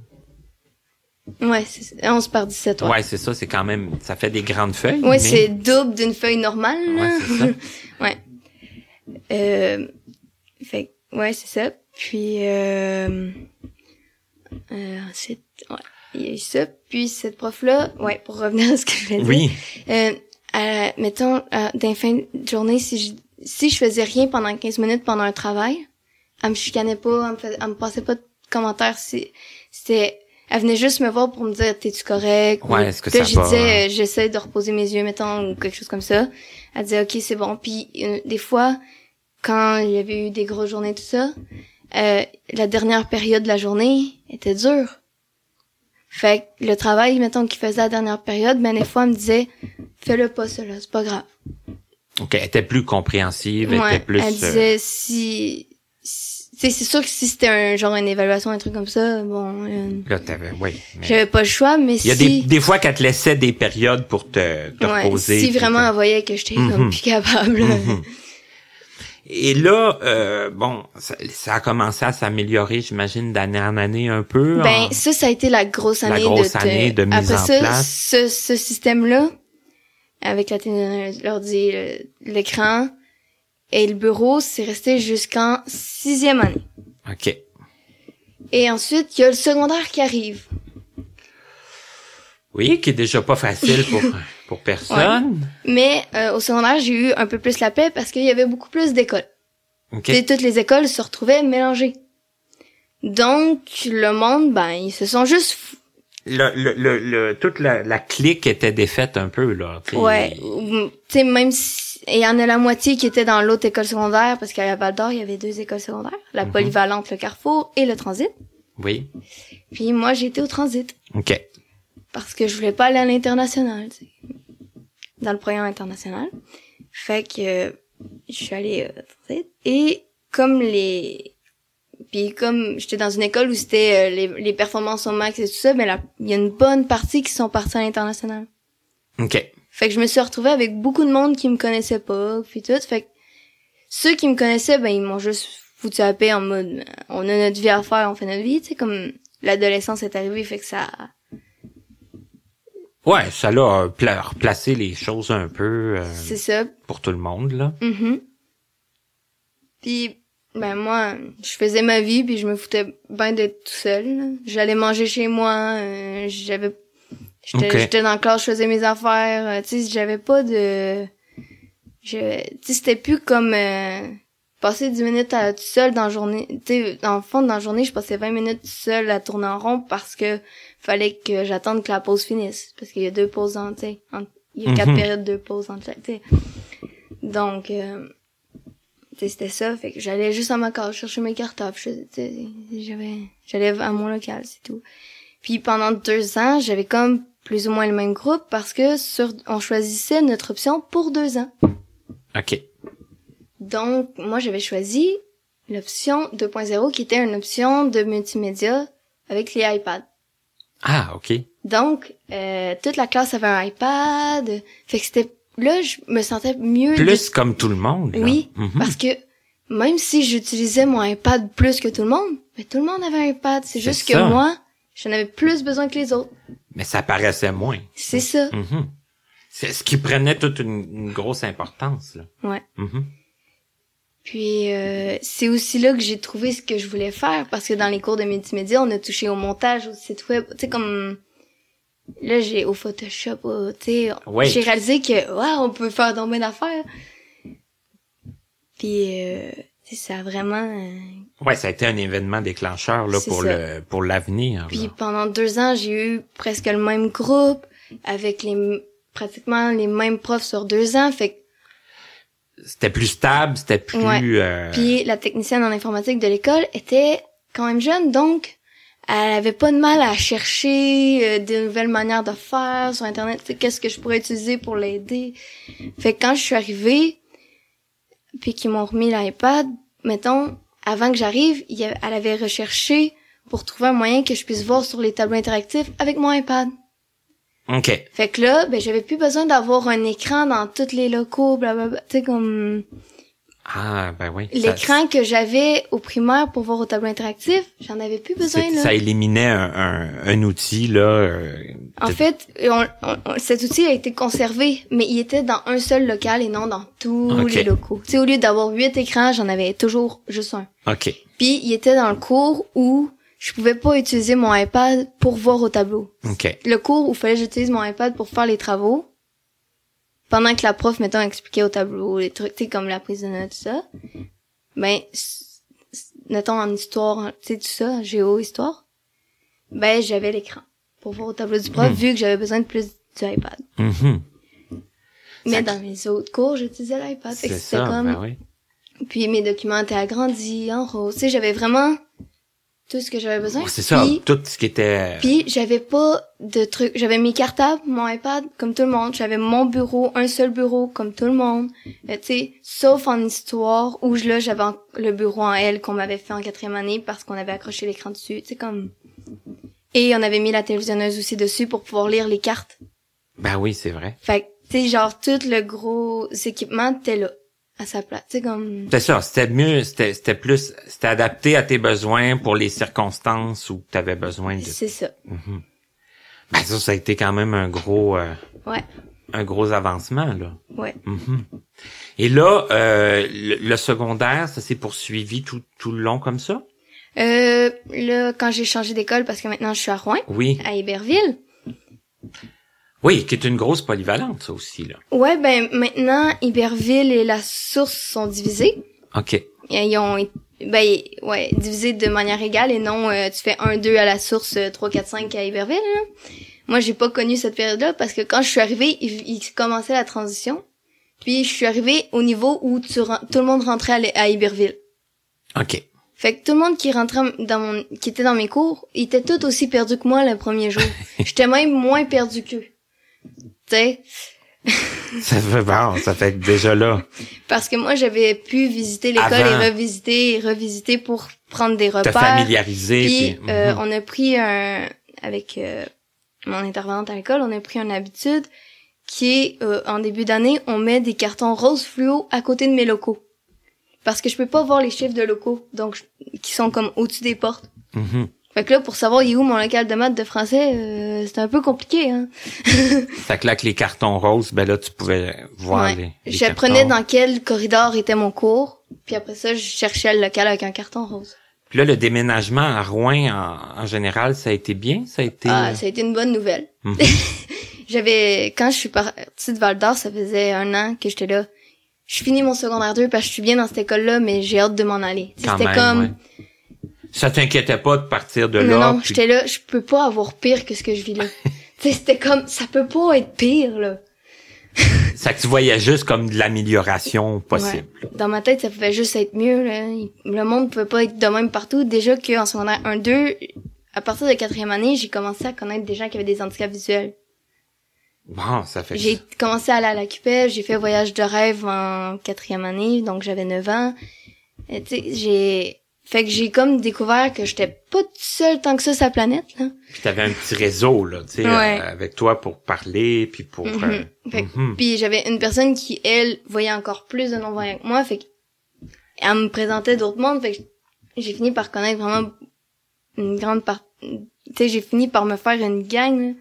Ouais, c'est 11 par 17, ouais. Ouais, c'est ça, c'est quand même, ça fait des grandes feuilles. Ouais, mais- c'est double d'une feuille normale, là. Ouais, c'est ça. [laughs] ouais. Euh, fait ouais, c'est ça. Puis, euh, euh, ensuite, ouais, il y a eu ça. Puis, cette prof-là, ouais, pour revenir à ce que je voulais dire. Oui. Euh, mettons, euh, dans la fin de journée, si je, si je faisais rien pendant 15 minutes pendant un travail, elle me chicanait pas, elle me, fais- elle me passait pas de commentaires. C'était, elle venait juste me voir pour me dire, t'es-tu correct? Ou- Ouais, est-ce que ça je va? disais, euh, j'essaie de reposer mes yeux, mettons, ou quelque chose comme ça. Elle disait, ok, c'est bon. Puis, euh, des fois, quand il y avait eu des grosses journées, tout ça, euh, la dernière période de la journée était dure. Fait que le travail, mettons, qu'il faisait la dernière période, ben des fois, elle me disait, fais-le pas cela, c'est pas grave. OK, elle était plus compréhensive, elle Ouais, était plus... elle euh, disait, si, si- c'est sûr que si c'était un genre une évaluation, un truc comme ça, bon, euh, Là, t'avais, oui. mais- j'avais pas le choix, mais Il y a si, des, des fois qu'elle te laissait des périodes pour te, te ouais, reposer. si vraiment elle voyait que j'étais Mhm. comme plus capable. Mhm. Et là, euh, bon, ça, ça a commencé à s'améliorer, j'imagine, d'année en année un peu. Ben, en- ça, ça a été la grosse La année grosse de, année de mise Après en ça, place. ce, ce système-là, avec la télé- l'ordi, l'écran et le bureau, c'est resté jusqu'en sixième année. OK. Et ensuite, il y a le secondaire qui arrive. Oui, qui est déjà pas facile pour, [laughs] pour personne. Mais euh, au secondaire, j'ai eu un peu plus la paix parce qu'il y avait beaucoup plus d'écoles. OK. Et toutes les écoles se retrouvaient mélangées. Donc, le monde, ben, ils se sont juste... Le, le, le, le- toute la, la clique était défaite un peu, là. tu sais. Ouais, ou- tu sais, même si... Il y en a la moitié qui était dans l'autre école secondaire, parce qu'à Val d'Or, il y avait deux écoles secondaires. La Mhm. polyvalente, le Carrefour et le Transit. Oui. Puis moi, j'étais au Transit. OK. Parce que je voulais pas aller à l'international. Dans le programme international. Fait que euh, je suis allée euh, au Transit. Et comme les... Puis comme j'étais dans une école où c'était euh, les, les performances au max et tout ça, ben là, il y a une bonne partie qui sont partis à l'international. OK. Fait que je me suis retrouvée avec beaucoup de monde qui me connaissait pas, puis tout. Fait que ceux qui me connaissaient, ben ils m'ont juste foutu à paix en mode, euh, on a notre vie à faire, on fait notre vie, tu sais, comme l'adolescence est arrivée, fait que ça, Ouais, ça l'a pla- replacé les choses un peu euh, c'est ça. pour tout le monde, là. Mhm. Puis ben moi, je faisais ma vie, puis je me foutais bien d'être tout seul. J'allais manger chez moi, euh, j'avais, j'étais, Ok. j'étais dans la classe, je faisais mes affaires, euh, tu sais, j'avais pas de, je, tu sais, c'était plus comme euh, passer 10 minutes à tout seul dans la journée. Tu sais, dans le fond, dans la journée, je passais 20 minutes tout seul à tourner en rond parce que fallait que j'attende que la pause finisse, parce qu'il y a deux pauses en, tu sais, en- il y a quatre Mhm. périodes, pauses entre chaque, tu sais. Donc, euh, c'était ça. Fait que j'allais juste à ma case chercher mes sais, j'avais, j'allais à mon local, c'est tout. Puis pendant deux ans, j'avais comme plus ou moins le même groupe parce que sur, on choisissait notre option pour deux ans. OK. Donc, moi, j'avais choisi l'option 2.0 qui était une option de multimédia avec les iPads. Ah, OK. Donc, euh, toute la classe avait un iPad. Fait que c'était, là, je me sentais mieux. de- Plus comme tout le monde, là. Oui, Mhm. parce que même si j'utilisais mon iPad plus que tout le monde, mais tout le monde avait un iPad. C'est C'est juste que moi, j'en avais plus besoin que les autres. Mais ça paraissait moins. C'est ça. Mhm. C'est ce qui prenait toute une, une grosse importance, là. Ouais. Mhm. Puis euh, c'est aussi là que j'ai trouvé ce que je voulais faire parce que dans les cours de multimédia, on a touché au montage, au site web, tu sais comme là, j'ai au Photoshop, oh, tu sais, Ouais. j'ai réalisé que, ouais, on peut faire bien d'affaires. Puis, euh, ça a vraiment... euh, Ouais, ça a été un événement déclencheur là pour ça. le pour l'avenir. Puis là. pendant deux ans, j'ai eu presque le même groupe, avec les pratiquement les mêmes profs sur deux ans. Fait que C'était plus stable, c'était plus Ouais. euh, Puis la technicienne en informatique de l'école était quand même jeune, donc elle avait pas de mal à chercher euh, de nouvelles manières de faire sur internet. Qu'est-ce que je pourrais utiliser pour l'aider? Fait que quand je suis arrivée, puis qu'ils m'ont remis l'iPad, mettons, avant que j'arrive, elle avait recherché pour trouver un moyen que je puisse voir sur les tableaux interactifs avec mon iPad. OK. Fait que là, ben j'avais plus besoin d'avoir un écran dans tous les locaux, blablabla. Tu sais comme Ah, ben oui. Ça- l'écran que j'avais au primaire pour voir au tableau interactif, j'en avais plus besoin là. ça éliminait un, un, un outil là. euh, En fait, on- on- cet outil a été conservé, mais il était dans un seul local et non dans tous les locaux. Tu sais, au lieu d'avoir huit écrans, j'en avais toujours juste un. OK. Puis il était dans le cours où je pouvais pas utiliser mon iPad pour voir au tableau. OK. le cours où fallait que j'utilise mon iPad pour faire les travaux, pendant que la prof, mettons, expliquait au tableau les trucs, tu sais, comme la prise de notes, tout ça, ben, mettons, en histoire, tu sais, tout ça, géo, histoire, ben, j'avais l'écran pour voir au tableau du prof, Hmm. vu que j'avais besoin de plus du iPad. Mhm. Mais Ça- dans mes autres cours, j'utilisais l'iPad. C'est ça, comme... ben oui. Puis mes documents étaient agrandis, en rose. Tu sais, j'avais vraiment tout ce que j'avais besoin. C'est ça, tout ce qui était Puis j'avais pas de trucs. J'avais mes cartables, mon iPad, comme tout le monde. J'avais mon bureau, un seul bureau, comme tout le monde. Euh, tu sais, sauf en histoire, où je- là, j'avais le bureau en L qu'on m'avait fait en quatrième année parce qu'on avait accroché l'écran dessus. Tu sais, comme... Et on avait mis la télévisionneuse aussi dessus pour pouvoir lire les cartes. Ben oui, c'est vrai. Fait que, tu sais, genre, tout le gros équipement était là, à sa place. Sais, comme... C'est ça, c'était mieux, c'était c'était plus c'était adapté à tes besoins pour les circonstances où tu avais besoin de C'est ça. Ben ça ça a été quand même un gros euh, Ouais, un gros avancement là. ouais. Mhm. Et là euh, le, le secondaire, ça s'est poursuivi tout tout le long comme ça? Euh, là, quand j'ai changé d'école, parce que maintenant je suis à Rouen, Oui. à Héberville, Oui, qui est une grosse polyvalente ça aussi là. Ouais, ben maintenant, Iberville et la source sont divisés. OK. Et Ils ont été- ben ouais, divisés de manière égale et non euh, tu fais 1 2 à la source, euh, 3 4 5 à Iberville. là. Moi, j'ai pas connu cette période-là parce que quand je suis arrivée, il, il commençait la transition. Puis je suis arrivée au niveau où tu tout le monde rentrait à, à Iberville. OK. Fait que tout le monde qui rentrait dans mon qui était dans mes cours, ils étaient tout aussi perdus que moi le premier jour. [laughs] J'étais même moins perdu qu'eux. Tu sais, Ça fait bon, ça fait déjà là. Parce que moi, j'avais pu visiter l'école et revisiter et revisiter pour prendre des Te repères. familiariser Puis, puis, euh, mhm. on a pris un... Avec euh, mon intervenante à l'école, on a pris une habitude qui est, euh, en début d'année, on met des cartons roses fluo à côté de mes locaux. Parce que je peux pas voir les chiffres de locaux, donc qui sont comme au-dessus des portes. Mhm. Fait que là, pour savoir il est où mon local de maths de français, euh, c'était un peu compliqué, hein. [laughs] Fait que là, avec les cartons roses, ben là, tu pouvais voir Ouais. les, les J'apprenais dans quel corridor était mon cours, puis après ça, je cherchais le local avec un carton rose. Puis là, le déménagement à Rouen, en, en général, ça a été bien? Ça a été... Ah, ça a été une bonne nouvelle. Mhm. [laughs] J'avais, quand je suis partie de Val d'Or, ça faisait un an que j'étais là. Je finis mon secondaire 2 parce que je suis bien dans cette école-là, mais j'ai hâte de m'en aller. C'était comme, ouais. Ça t'inquiétait pas de partir de non, là? non, puis- j'étais là, je peux pas avoir pire que ce que je vis là. [laughs] tu sais, c'était comme, ça peut pas être pire, là. [laughs] Ça que tu voyais juste comme de l'amélioration possible. Ouais. Dans ma tête, ça pouvait juste être mieux, là. Le monde pouvait pas être de même partout. Déjà qu'en secondaire 1, 2, à partir de quatrième année, j'ai commencé à connaître des gens qui avaient des handicaps visuels. Bon, ça fait... J'ai commencé à aller à la j'ai fait voyage de rêve en quatrième année, donc j'avais 9 ans. Tu sais, j'ai... Fait que j'ai comme découvert que j'étais pas toute seule tant que ça sur la planète, là. Puis t'avais un petit réseau, là, tu sais, Ouais. euh, avec toi pour parler, puis pour... Mhm. euh, Fait que- mhm. Puis j'avais une personne qui, elle, voyait encore plus de non-voyants que moi, fait que elle me présentait d'autres mondes, fait que j'ai fini par connaître vraiment une grande part... Tu sais, j'ai fini par me faire une gang, là,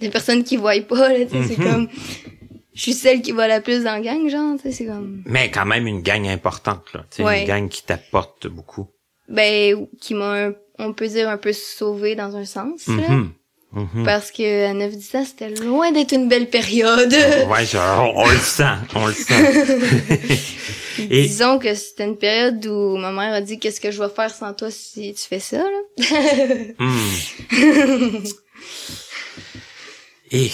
de personnes qui voient pas, là, tu sais, c'est Mhm. comme... Je suis celle qui voit la plus dans la gang, genre, tu sais, c'est comme... Mais quand même une gang importante, là. Tu sais, Ouais. une gang qui t'apporte beaucoup. Ben qui m'a un- on peut dire un peu sauvé dans un sens là. Mhm. Mhm. Parce que à 9-10 ans, c'était loin d'être une belle période. Ouais, genre, on le sent, on le sent. [laughs] Et- Disons que c'était une période où ma mère a dit qu'est-ce que je vais faire sans toi si tu fais ça, là? Hmm. [laughs] Et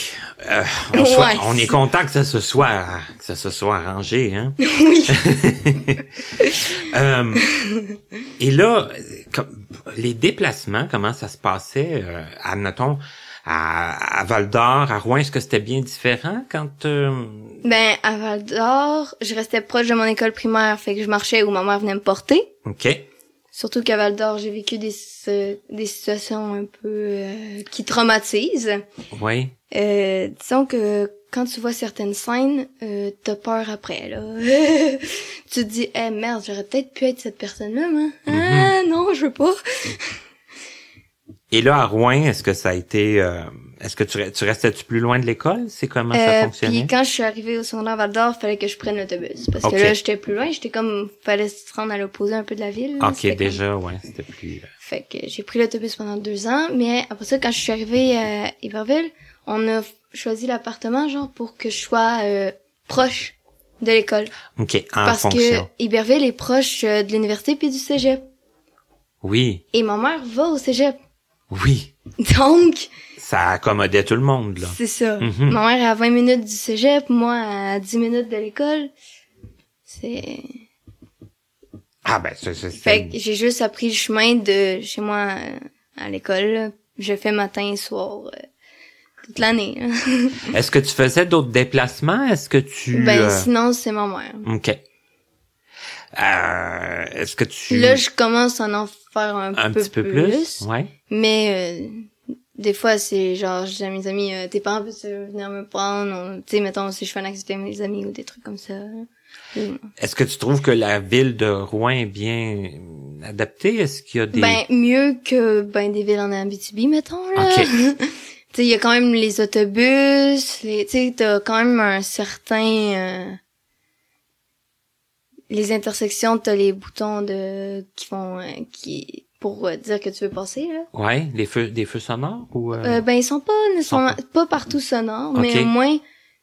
euh, on, soit- on est content que ça se soit que ça se soit arrangé, hein? [laughs] Oui. [laughs] Euh, et là, comme- les déplacements, comment ça se passait, euh, admettons, à, à Val d'Or, à Rouen, est-ce que c'était bien différent quand euh, Ben, à Val d'Or, je restais proche de mon école primaire, fait que je marchais où ma mère venait me porter. OK. Surtout qu'à Val d'Or, j'ai vécu des, des situations un peu euh, qui traumatisent. Oui. Euh, disons que quand tu vois certaines scènes, euh, t'as peur après, là. [laughs] tu te dis, eh merde, j'aurais peut-être pu être cette personne-là, moi. Ah, non, je veux pas. Et là, à Rouen, est-ce que ça a été... euh, est-ce que tu, tu restais-tu plus loin de l'école? C'est comment ça Euh, fonctionnait? puis quand je suis arrivée au secondaire Val d'Or, fallait que je prenne l'autobus. Parce que là, j'étais plus loin, j'étais comme, fallait se rendre à l'opposé un peu de la ville. là. OK, C'était comme- déjà, ouais, c'était plus... euh, Fait que j'ai pris l'autobus pendant deux ans, mais après ça, quand je suis arrivée à Iberville, on a choisi l'appartement, genre, pour que je sois euh, proche de l'école. OK, en Parce fonction. que Iberville est proche euh, de l'université puis du cégep. Oui, Et ma mère va au cégep. oui. [laughs] Donc, Ça accommodait tout le monde, là. c'est ça. Mhm. Ma mère est à 20 minutes du cégep, moi à 10 minutes de l'école. C'est... Ah ben, c'est... c'est- Fait que j'ai juste appris le chemin de chez moi euh, à l'école. Je fais matin et soir toute l'année. [laughs] Est-ce que tu faisais d'autres déplacements? Est-ce que tu... Ben euh, sinon c'est ma mère. OK. Euh, est-ce que tu... Là je commence à en faire un, un peu, petit peu plus? Ouais. Mais euh, des fois c'est genre je dis à mes amis euh, tes parents peuvent venir me prendre ou, tu sais mettons si je fais une activité avec mes amis ou des trucs comme ça. Est-ce que tu trouves que la ville de Rouen est bien adaptée? Est-ce qu'il y a des... Ben mieux que ben des villes en Abitibi mettons là. Ok. [laughs] tu sais il y a quand même les autobus, les tu sais t'as quand même un certain euh, les intersections t'as les boutons de qui font euh, qui pour euh, dire que tu veux passer là. Ouais, les feux, des feux sonores ou... euh, ben ils sont pas nécessairement Sont pas partout sonores, mais au moins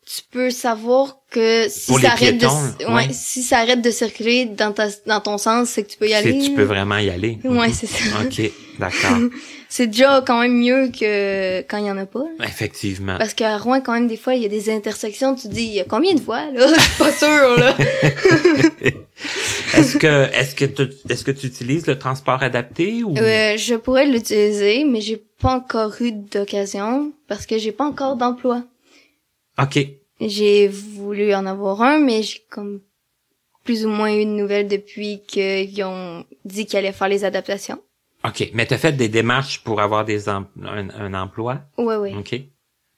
tu peux savoir que si ça arrête de ouais. ouais, si ça arrête de circuler dans ta dans ton sens, c'est que tu peux y aller. tu peux vraiment y aller. Ouais, Mhm. c'est ça. OK, d'accord. [laughs] C'est déjà quand même mieux que quand il y en a pas. là. Effectivement. Parce qu'à Rouen, quand même, des fois, il y a des intersections, tu te dis, il y a combien de fois, là? [laughs] Je suis pas sûre, là. [laughs] Est-ce que est-ce que tu est-ce que tu utilises le transport adapté ou? Euh, je pourrais l'utiliser, mais j'ai pas encore eu d'occasion parce que j'ai pas encore d'emploi. OK. J'ai voulu en avoir un, mais j'ai comme plus ou moins eu de nouvelles depuis qu'ils ont dit qu'ils allaient faire les adaptations. OK, mais tu as fait des démarches pour avoir des em- un, un emploi? Ouais, ouais. OK.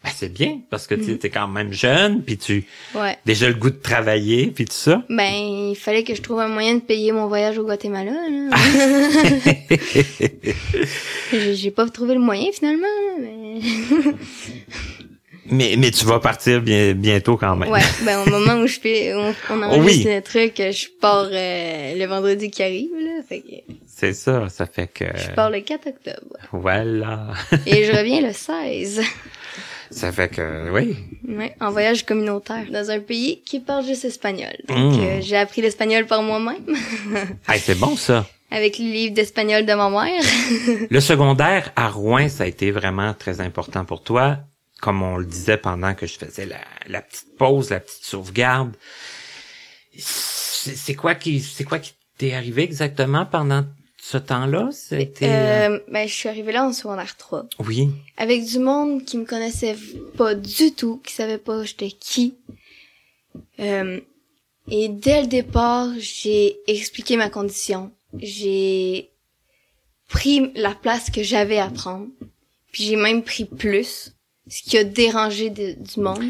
Ben, c'est bien parce que Mhm. tu es quand même jeune puis tu Ouais. déjà le goût de travailler puis tout ça. Ben, il fallait que je trouve un moyen de payer mon voyage au Guatemala. [laughs] J'ai pas trouvé le moyen, finalement, mais... [laughs] mais mais tu vas partir bien bientôt quand même. Ouais, ben au moment où je fais, on, on enregistre oui. le truc, je pars euh, le vendredi qui arrive, là. Fait que C'est ça, ça fait que je pars le 4 octobre. voilà. [laughs] Et je reviens le 16. ça fait que oui. Ouais, en voyage communautaire dans un pays qui parle juste espagnol. Donc Mm. euh, j'ai appris l'espagnol par moi-même [laughs] Hey, c'est bon ça. avec le livre d'espagnol de ma mère. [laughs] Le secondaire à Rouen, ça a été vraiment très important pour toi. Comme on le disait pendant que je faisais la, la petite pause, la petite sauvegarde. C'est quoi qui, c'est quoi qui t'est arrivé exactement pendant ce temps-là? C'était, Euh, ben je suis arrivée là en secondaire 3 oui. avec du monde qui me connaissait pas du tout, qui savait pas j'étais qui. Euh, et dès le départ, j'ai expliqué ma condition. J'ai pris la place que j'avais à prendre. Puis j'ai même pris plus, ce qui a dérangé de- du monde.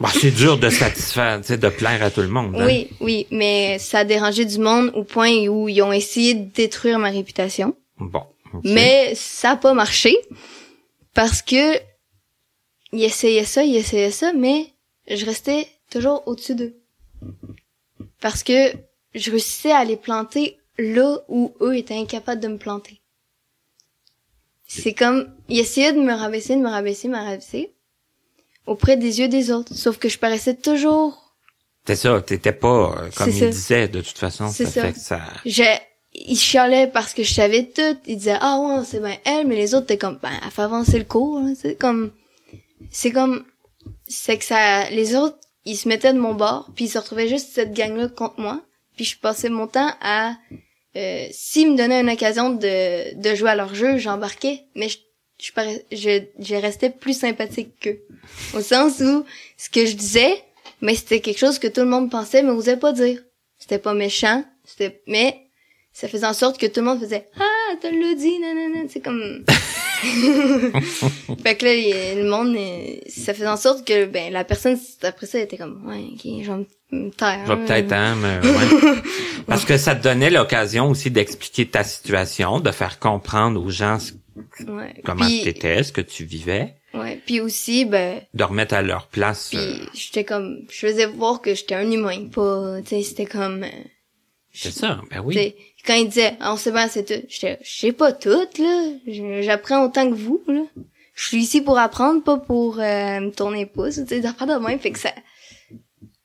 Bon, c'est dur de satisfaire, tu sais, de plaire à tout le monde. hein. Oui, oui, mais ça a dérangé du monde au point où ils ont essayé de détruire ma réputation. Bon. Mais ça a pas marché parce que ils essayaient ça, ils essayaient ça, mais je restais toujours au-dessus d'eux. Parce que je réussissais à les planter là où eux étaient incapables de me planter. C'est comme, il essayait de me rabaisser, de me rabaisser, de me rabaisser auprès des yeux des autres. Sauf que je paraissais toujours. C'est ça, t'étais pas euh, comme il ça. disait de toute façon. C'est ça, fait que ça. Je, il chialait parce que je savais tout. Il disait, ah ouais, c'est bien elle, mais les autres, t'es comme, ben, elle fait avancer le cours, hein. C'est comme, c'est comme, c'est que ça, les autres, ils se mettaient de mon bord, puis ils se retrouvaient juste cette gang-là contre moi. Puis je passais mon temps à, euh, s'ils me donnaient une occasion de, de jouer à leur jeu, j'embarquais, mais je, je, parais- je, je restais plus sympathique qu'eux. Au sens où, ce que je disais, mais c'était quelque chose que tout le monde pensait, mais osait pas dire. C'était pas méchant, c'était, mais ça faisait en sorte que tout le monde faisait ah tu le dit nanana c'est comme [laughs] fait que là le monde ça faisait en sorte que ben la personne après ça elle était comme ouais ok je vais me- taire Je vais peut-être, hein, mais [laughs] ouais. Parce que ça te donnait l'occasion aussi d'expliquer ta situation, de faire comprendre aux gens ce- ouais. comment t'étais, ce que tu vivais, ouais puis aussi ben de remettre à leur place. puis euh, j'étais comme je faisais voir que j'étais un humain pas tu sais c'était comme euh, c'est ça, ben oui. quand il disait ah, on sait bien c'est tout j'étais je sais pas tout là j'apprends autant que vous là je suis ici pour apprendre pas pour euh, me tourner les pouces tu sais d'apprendre de même fait que ça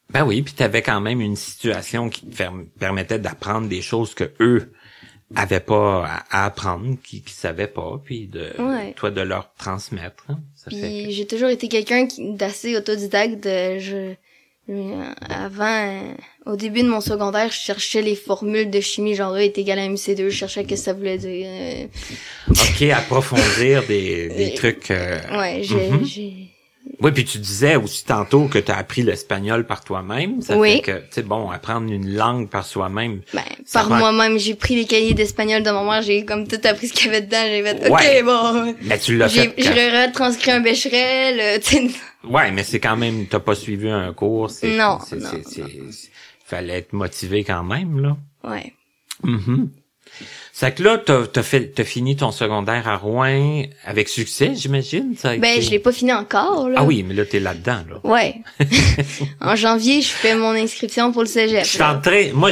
Ben oui, puis t'avais quand même une situation qui te permettait d'apprendre des choses que eux avaient pas à, apprendre, qui, qui savaient pas, puis de Ouais. toi de leur transmettre. hein. Ça fait Puis que- j'ai toujours été quelqu'un qui d'assez autodidacte. Je, avant, euh, au début de mon secondaire, je cherchais les formules de chimie, genre E est égal à MC2, je cherchais ce que ça voulait dire. ok, approfondir des, des Euh, trucs. euh, ouais, j'ai, j'ai, Oui, puis tu disais aussi tantôt que tu as appris l'espagnol par toi-même. Ça Oui. fait que, tu sais, bon, apprendre une langue par soi-même. ben, par moi-même, j'ai pris les cahiers d'espagnol de mère, j'ai comme tout appris ce qu'il y avait dedans, j'ai fait, Ouais. ok, bon. Mais tu l'as fait. j'ai quand- retranscrit un bécherel, euh, tu sais, Ouais, mais c'est quand même, t'as pas suivi un cours. Non, non, c'est- Fallait être motivé quand même, là. ouais. Mhm. C'est que là, t'as, t'as fait, t'as fini ton secondaire à Rouen avec succès, j'imagine. Ça Ben, été- je l'ai pas fini encore, là. Ah oui, mais là, t'es là-dedans, là. Ouais. [laughs] en janvier, je fais mon inscription pour le cégep. Je suis en train- moi,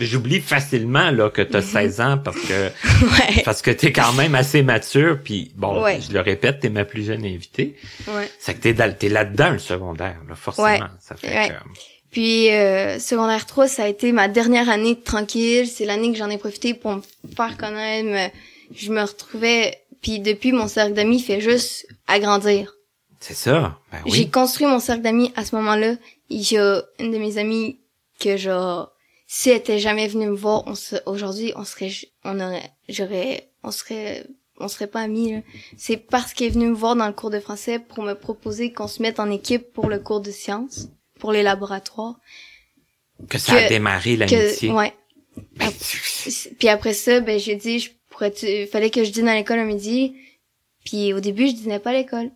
j'oublie facilement, là, que t'as 16 ans parce que, [laughs] Ouais. parce que t'es quand même assez mature puis bon, Ouais. je le répète, t'es ma plus jeune invitée. Ouais. C'est que t'es, t'es là-dedans, le secondaire, là, forcément. Ouais. Ça fait que, Puis euh, secondaire 3, ça a été ma dernière année tranquille. C'est l'année que j'en ai profité pour me faire connaître. me- Je me retrouvais... Puis depuis, mon cercle d'amis fait juste agrandir. c'est ça. Ben J'ai construit mon cercle d'amis à ce moment-là. Il y a une de mes amies que genre... Si elle était jamais venue me voir, on se, aujourd'hui, on serait, on aurait, j'aurais, on serait, on serait pas amis, là. C'est parce qu'elle est venue me voir dans le cours de français pour me proposer qu'on se mette en équipe pour le cours de sciences, pour les laboratoires. Que ça a démarré l'amitié. Ouais. [laughs] Ben, Puis après ça, ben, j'ai dit, je pourrais, tu, fallait que je dîne à l'école à midi. Puis au début, je dînais pas à l'école.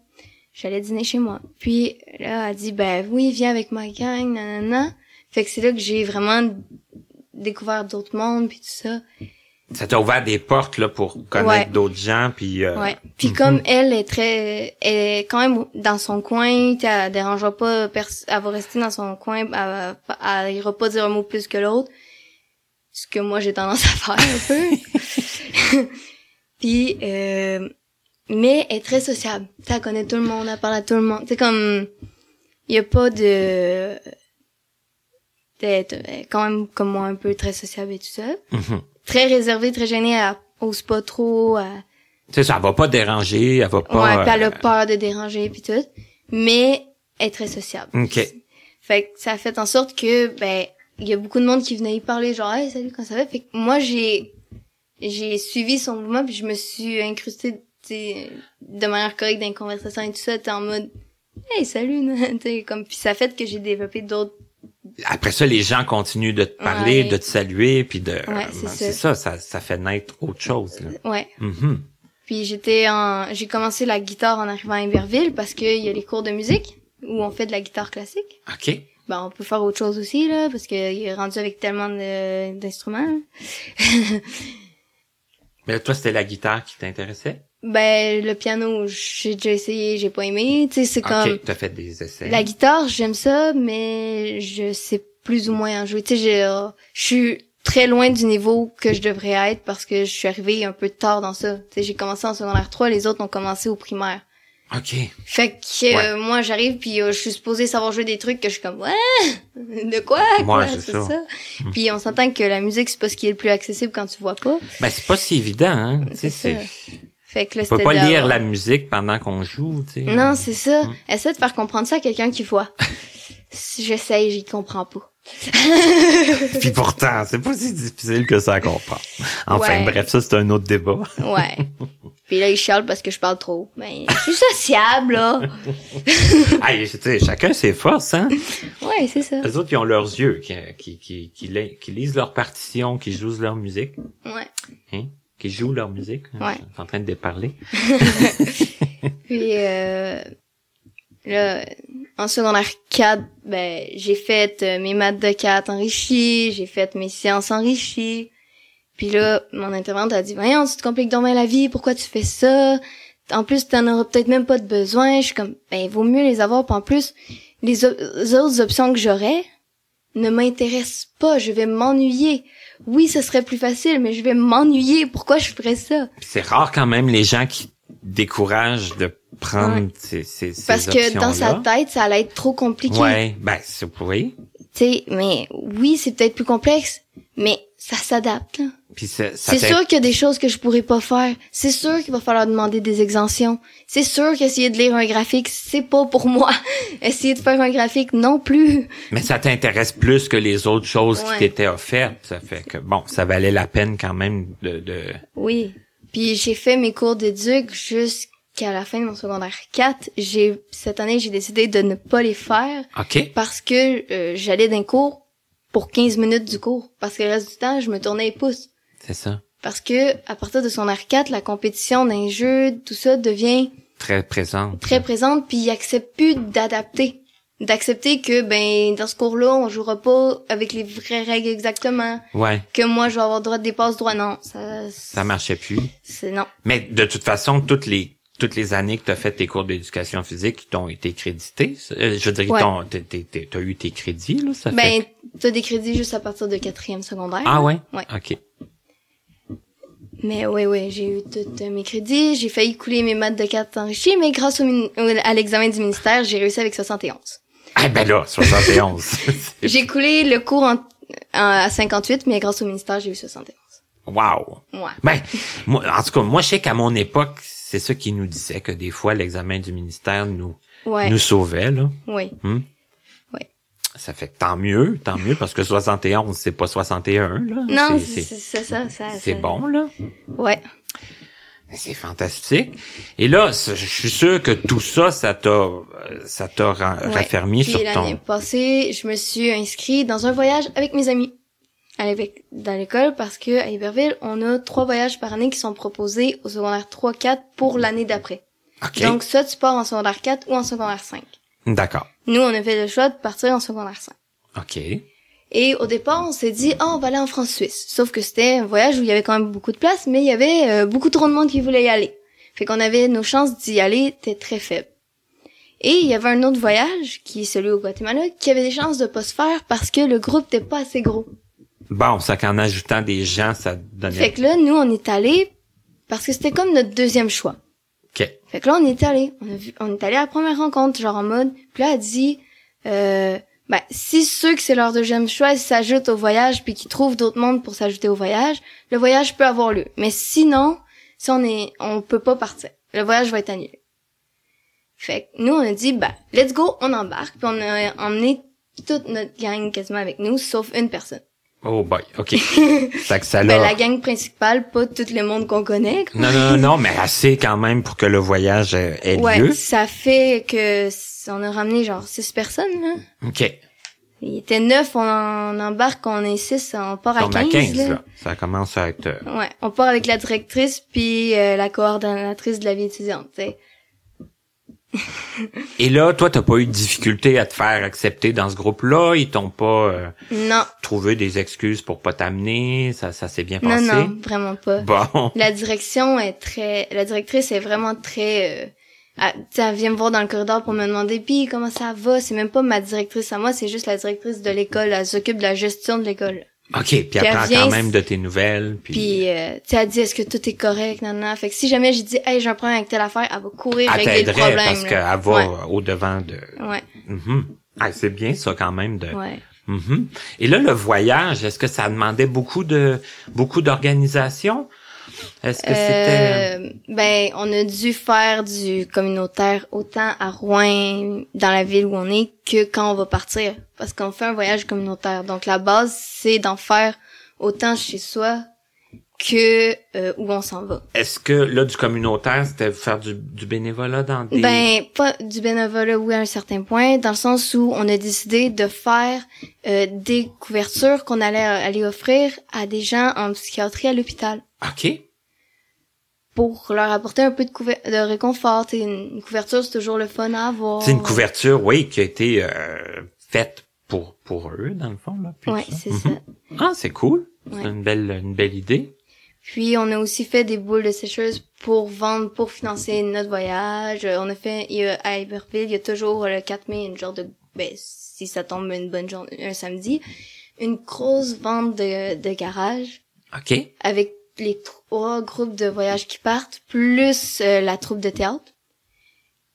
J'allais dîner chez moi. Puis là, elle dit, ben oui, viens avec ma gang, nanana. Fait que c'est là que j'ai vraiment découvert d'autres mondes, puis tout ça. Ça t'a ouvert des portes, là, pour connaître Ouais. d'autres gens puis, euh, Ouais. Puis mhm. comme elle est très, elle est quand même dans son coin, elle dérangera pas, elle va rester dans son coin, elle, elle ira pas dire un mot plus que l'autre. Ce que moi j'ai tendance à faire un peu. [laughs] Puis, euh, mais elle est très sociable. Elle connaît tout le monde, elle parle à tout le monde. C'est comme, il y a pas de, elle est quand même comme moi un peu très sociable et tout ça. Mhm. Très réservée, très gênée, elle ose pas trop, elle, Tu sais, ça elle va pas déranger, elle va pas. ouais, puis elle euh, a peur de déranger puis tout, mais elle est très sociable. OK. Fait que ça a fait en sorte que ben il y a beaucoup de monde qui venait y parler genre hey salut comment ça va? Fait que moi j'ai j'ai suivi son mouvement puis je me suis incrustée de manière correcte dans les conversations et tout ça t'es en mode hey salut [laughs] comme puis ça a fait que j'ai développé d'autres Après ça, les gens continuent de te parler, Ouais. de te saluer, puis de. Ouais, c'est ben, ça. c'est ça, ça, ça fait naître autre chose. Là. ouais Mhm. puis j'étais en j'ai commencé la guitare en arrivant à Iberville parce qu'il y a les cours de musique où on fait de la guitare classique OK. Ben, on peut faire autre chose aussi, là, parce qu'il est rendu avec tellement d'instruments. [laughs] Mais toi, c'était la guitare qui t'intéressait? Ben, le piano, j'ai déjà essayé, j'ai pas aimé. Tu sais, c'est comme... OK, t'as fait des essais. La guitare, j'aime ça, mais je sais plus ou moins en jouer. Tu sais, j'ai, je suis très loin du niveau que je devrais être parce que je suis arrivée un peu tard dans ça. Tu sais, j'ai commencé en secondaire 3, les autres ont commencé au primaire. OK. Fait que Ouais. euh, moi j'arrive puis euh, je suis supposée savoir jouer des trucs que je suis comme ouais [laughs] de quoi, quoi Ouais, c'est ça. Hmm. Puis on s'entend que la musique c'est pas ce qui est le plus accessible quand tu vois pas. Ben, c'est pas si évident, hein. C'est ça. Fait que là on peut pas lire la musique pendant qu'on joue, tu sais. Non, c'est ça. Hmm. Essaie de faire comprendre ça à quelqu'un qui voit. [laughs] Si J'essaye, j'y comprends pas. [laughs] Puis pourtant, c'est pas si difficile que ça à comprendre. Enfin, Ouais. bref, ça, c'est un autre débat. Ouais. [laughs] Puis là, il chiale parce que je parle trop. Ben, je suis sociable, là. Tu sais, chacun ses forces, hein. Ouais, c'est ça. Les autres, ils ont leurs yeux, qui, qui, qui, qui, li- qui lisent leur partition, qui jouent leur musique, Ouais. hein, qui jouent leur musique. Ouais. Je suis en train de déparler. [laughs] [laughs] Puis, euh, là, en secondaire 4, ben, j'ai fait euh, mes maths de 4 enrichies, j'ai fait mes sciences enrichies. Puis là, mon intervenante a dit, voyons, tu te compliques donc bien la vie, pourquoi tu fais ça? En plus, t'en auras peut-être même pas de besoin. Je suis comme, ben, vaut mieux les avoir. Puis en plus, les, les autres options que j'aurais ne m'intéressent pas. Je vais m'ennuyer. Oui, ce serait plus facile, mais je vais m'ennuyer. Pourquoi je ferais ça? C'est rare quand même les gens qui découragent de prendre Ouais. ces, ces, ces Parce que dans sa tête, ça allait être trop compliqué. Ouais, ben, c'est, oui. Tu sais, mais oui, c'est peut-être plus complexe, mais ça s'adapte. là. Puis c'est, ça C'est t'in- sûr qu'il y a des choses que je pourrais pas faire. C'est sûr qu'il va falloir demander des exemptions. C'est sûr qu'essayer de lire un graphique, c'est pas pour moi. [laughs] Essayer de faire un graphique non plus. Mais ça t'intéresse plus que les autres choses qui t'étaient offertes. Ça fait que, bon, ça valait la peine quand même de, de... Oui. Puis j'ai fait mes cours d'éduc jusqu'à la fin de mon secondaire 4. J'ai cette année, j'ai décidé de ne pas les faire parce que euh, j'allais d'un cours pour 15 minutes du cours parce que le reste du temps, je me tournais les pouces. C'est ça. Parce que à partir de son R4, la compétition d'un jeu, tout ça devient Très présente. très présente, puis il accepte plus d'adapter, d'accepter que ben dans ce cours-là, on jouera pas avec les vraies règles exactement, Ouais. que moi je vais avoir droit de dépasse droit non, ça Ça marchait plus. c'est non. Mais de toute façon, toutes les toutes les années que tu as fait tes cours d'éducation physique, ils t'ont été crédités. Euh, je ils Ouais. t'as eu tes crédits, là, ça Ben fait... t'as des crédits juste à partir de quatrième secondaire. Ah ouais? Ouais. OK. Mais oui, oui, j'ai eu tous euh, mes crédits, j'ai failli couler mes maths de 4 enrichis, mais grâce au à l'examen du ministère, j'ai réussi avec 71. Ah ben là, 71. [laughs] J'ai coulé le cours en- en- à 58, mais grâce au ministère, j'ai eu 71. wow. Ouais. Ben, moi, en tout cas, moi, je sais qu'à mon époque, c'est ça qui nous disait que des fois, l'examen du ministère nous, Ouais. nous sauvait, là. Oui. Ça fait que tant mieux, tant mieux, parce que 71, c'est pas 61, là. Non, C'est- ça, ça. c'est bon, là. Ouais. C'est fantastique. Et là, je suis sûr que tout ça, ça t'a, ça t'a Ouais. raffermi Puis sur l'année ton. passée, je me suis inscrit dans un voyage avec mes amis à dans l'école parce que à Iberville, on a trois voyages par année qui sont proposés au secondaire 3-4 pour l'année d'après. Ok. Donc ça, tu pars en secondaire 4 ou en secondaire 5. D'accord. Nous, on a fait le choix de partir en secondaire 5. Ok. Et au départ, on s'est dit, ah, on va aller en France-Suisse. Sauf que c'était un voyage où il y avait quand même beaucoup de place, mais il y avait euh, beaucoup trop de monde qui voulait y aller. Fait qu'on avait nos chances d'y aller étaient très faibles. Et il y avait un autre voyage, qui est celui au Guatemala, qui avait des chances de pas se faire parce que le groupe n'était pas assez gros. Bon, ça qu'en ajoutant des gens, ça donnait. Fait que là, nous, on est allés parce que c'était comme notre deuxième choix. Fait que là, on est allé. On, est allé à la première rencontre, genre en mode. Puis là, elle dit, euh, ben, si ceux que c'est leur deuxième choix s'ajoutent au voyage puis qu'ils trouvent d'autres mondes pour s'ajouter au voyage, le voyage peut avoir lieu. Mais sinon, si on est, on peut pas partir. Le voyage va être annulé. Fait que nous, on a dit, ben, let's go, on embarque. Puis on a emmené toute notre gang quasiment avec nous, sauf une personne. Oh boy. Ok. [laughs] fait que ça Ben, l'a. la gang principale, pas tout le monde qu'on connaît. quoi. Non, non, non, mais assez quand même pour que le voyage euh, ait Ouais, lieu. ça fait que on a ramené genre six personnes, là. Ok. Il était neuf, on, en embarque, on est six, on part à à 15, 15, là. là. Ça commence à être. euh, Ouais, on part avec la directrice puis euh, la coordonnatrice de la vie étudiante, tu sais. Et là, toi, t'as pas eu de difficulté à te faire accepter dans ce groupe-là? Ils t'ont pas euh, Non, trouvé des excuses pour pas t'amener? Ça, ça s'est bien non, passé? non, vraiment pas. Bon. La direction est très, la directrice est vraiment très, euh, elle, elle vient me voir dans le corridor pour me demander puis comment ça va. C'est même pas ma directrice à moi, c'est juste la directrice de l'école. Elle s'occupe de la gestion de l'école. OK, puis elle elle prend vient, quand même de tes nouvelles. Puis, Puis, euh, tu sais, elle dit, est-ce que tout est correct, nan, nan. Fait que si jamais j'ai dit, hey, j'ai un problème avec telle affaire, elle va courir elle régler le problème. parce qu'elle va Ouais. au-devant de... Ouais, Mhm. Ah, c'est bien ça quand même de... ouais. Mhm. Et là, le voyage, est-ce que ça demandait beaucoup de beaucoup d'organisation? Est-ce que c'était... Euh, ben, on a dû faire du communautaire autant à Rouen, dans la ville où on est, que quand on va partir. Parce qu'on fait un voyage communautaire. Donc, la base, c'est d'en faire autant chez soi que euh, où on s'en va. Est-ce que là, du communautaire, c'était faire du, du bénévolat dans des... Ben, pas du bénévolat, oui, à un certain point, dans le sens où on a décidé de faire euh, des couvertures qu'on allait euh, aller offrir à des gens en psychiatrie à l'hôpital OK. Pour leur apporter un peu de, couver- de réconfort. T'sais, Une, couverture, c'est toujours le fun à avoir. C'est une couverture, oui, qui a été euh, faite pour pour eux, dans le fond. Là, puis Ouais, ça. c'est Mhm. ça. Ah, c'est cool. Ouais. C'est une belle, une belle idée. Puis on a aussi fait des boules de sécheuse pour vendre, pour financer notre voyage. Euh, On a fait il y a, à Iberville, il y a toujours euh, le 4 mai, une genre de ben si ça tombe une bonne journée, un samedi, une grosse vente de, de garage OK. avec les trois groupes de voyage qui partent, plus euh, la troupe de théâtre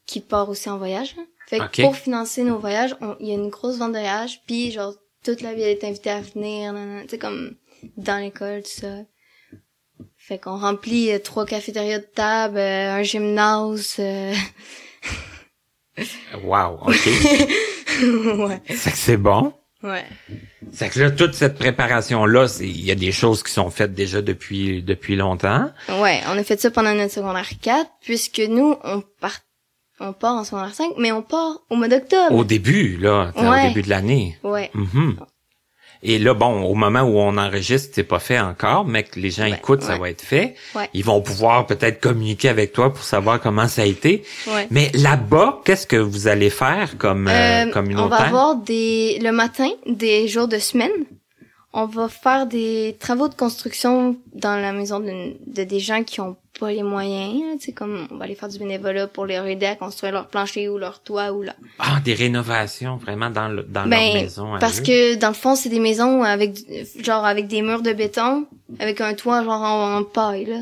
qui part aussi en voyage. Fait que pour financer nos voyages, il y a une grosse vente de voyage, puis genre toute la ville est invitée à venir, tu sais comme dans l'école tout ça. Fait qu'on remplit euh, trois cafétérias de table, euh, un gymnase. euh, [laughs] Wow, OK. [laughs] ouais. c'est que c'est bon. Ouais. C'est que là, toute cette préparation-là, il y a des choses qui sont faites déjà depuis depuis longtemps. Ouais, on a fait ça pendant notre secondaire 4, puisque nous, on part, on part en secondaire 5, mais on part au mois d'octobre. Au début, là, au début de l'année. Ouais. Mhm. Et là, bon, au moment où on enregistre, c'est pas fait encore, mais que les gens Ouais, écoutent, ça va être fait. Ouais. Ils vont pouvoir peut-être communiquer avec toi pour savoir comment ça a été. Ouais. Mais là-bas, qu'est-ce que vous allez faire comme euh, Euh, on communautaire? va avoir des le matin des jours de semaine. On va faire des travaux de construction dans la maison de, de des gens qui ont pas les moyens. Tu sais, comme on va aller faire du bénévolat pour les aider à construire leur plancher ou leur toit ou là. Ah, des rénovations vraiment dans le, dans leur Ben, maison. à parce eux? que dans le fond, c'est des maisons avec genre avec des murs de béton, avec un toit genre en, en paille là.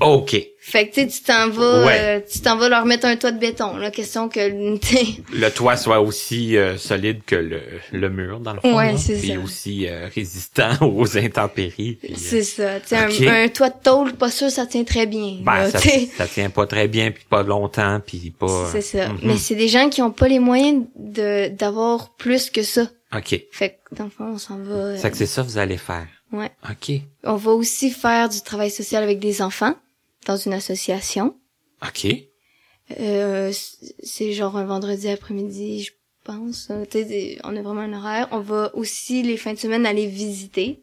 OK. Fait que tu sais, tu t'en vas, Ouais. euh, tu t'en vas leur mettre un toit de béton. La question que [laughs] Le toit soit aussi euh, solide que le, le mur, dans le fond. Ouais, c'est Puis ça. aussi euh, résistant [laughs] aux intempéries. puis, euh, c'est ça. Sais, un- un, toit de tôle, pas sûr, ça tient très bien. ben, là, ça, ça tient pas très bien, puis pas longtemps, puis pas... C'est ça. Mhm. Mais c'est des gens qui ont pas les moyens de d'avoir plus que ça. OK. Fait que dans le fond, on s'en va. euh, C'est que c'est ça que vous allez faire. ouais. OK. On va aussi faire du travail social avec des enfants dans une association. OK. Euh, c'est genre un vendredi après-midi, je pense. Euh, tu sais, des- on a vraiment un horaire. On va aussi les fins de semaine aller visiter.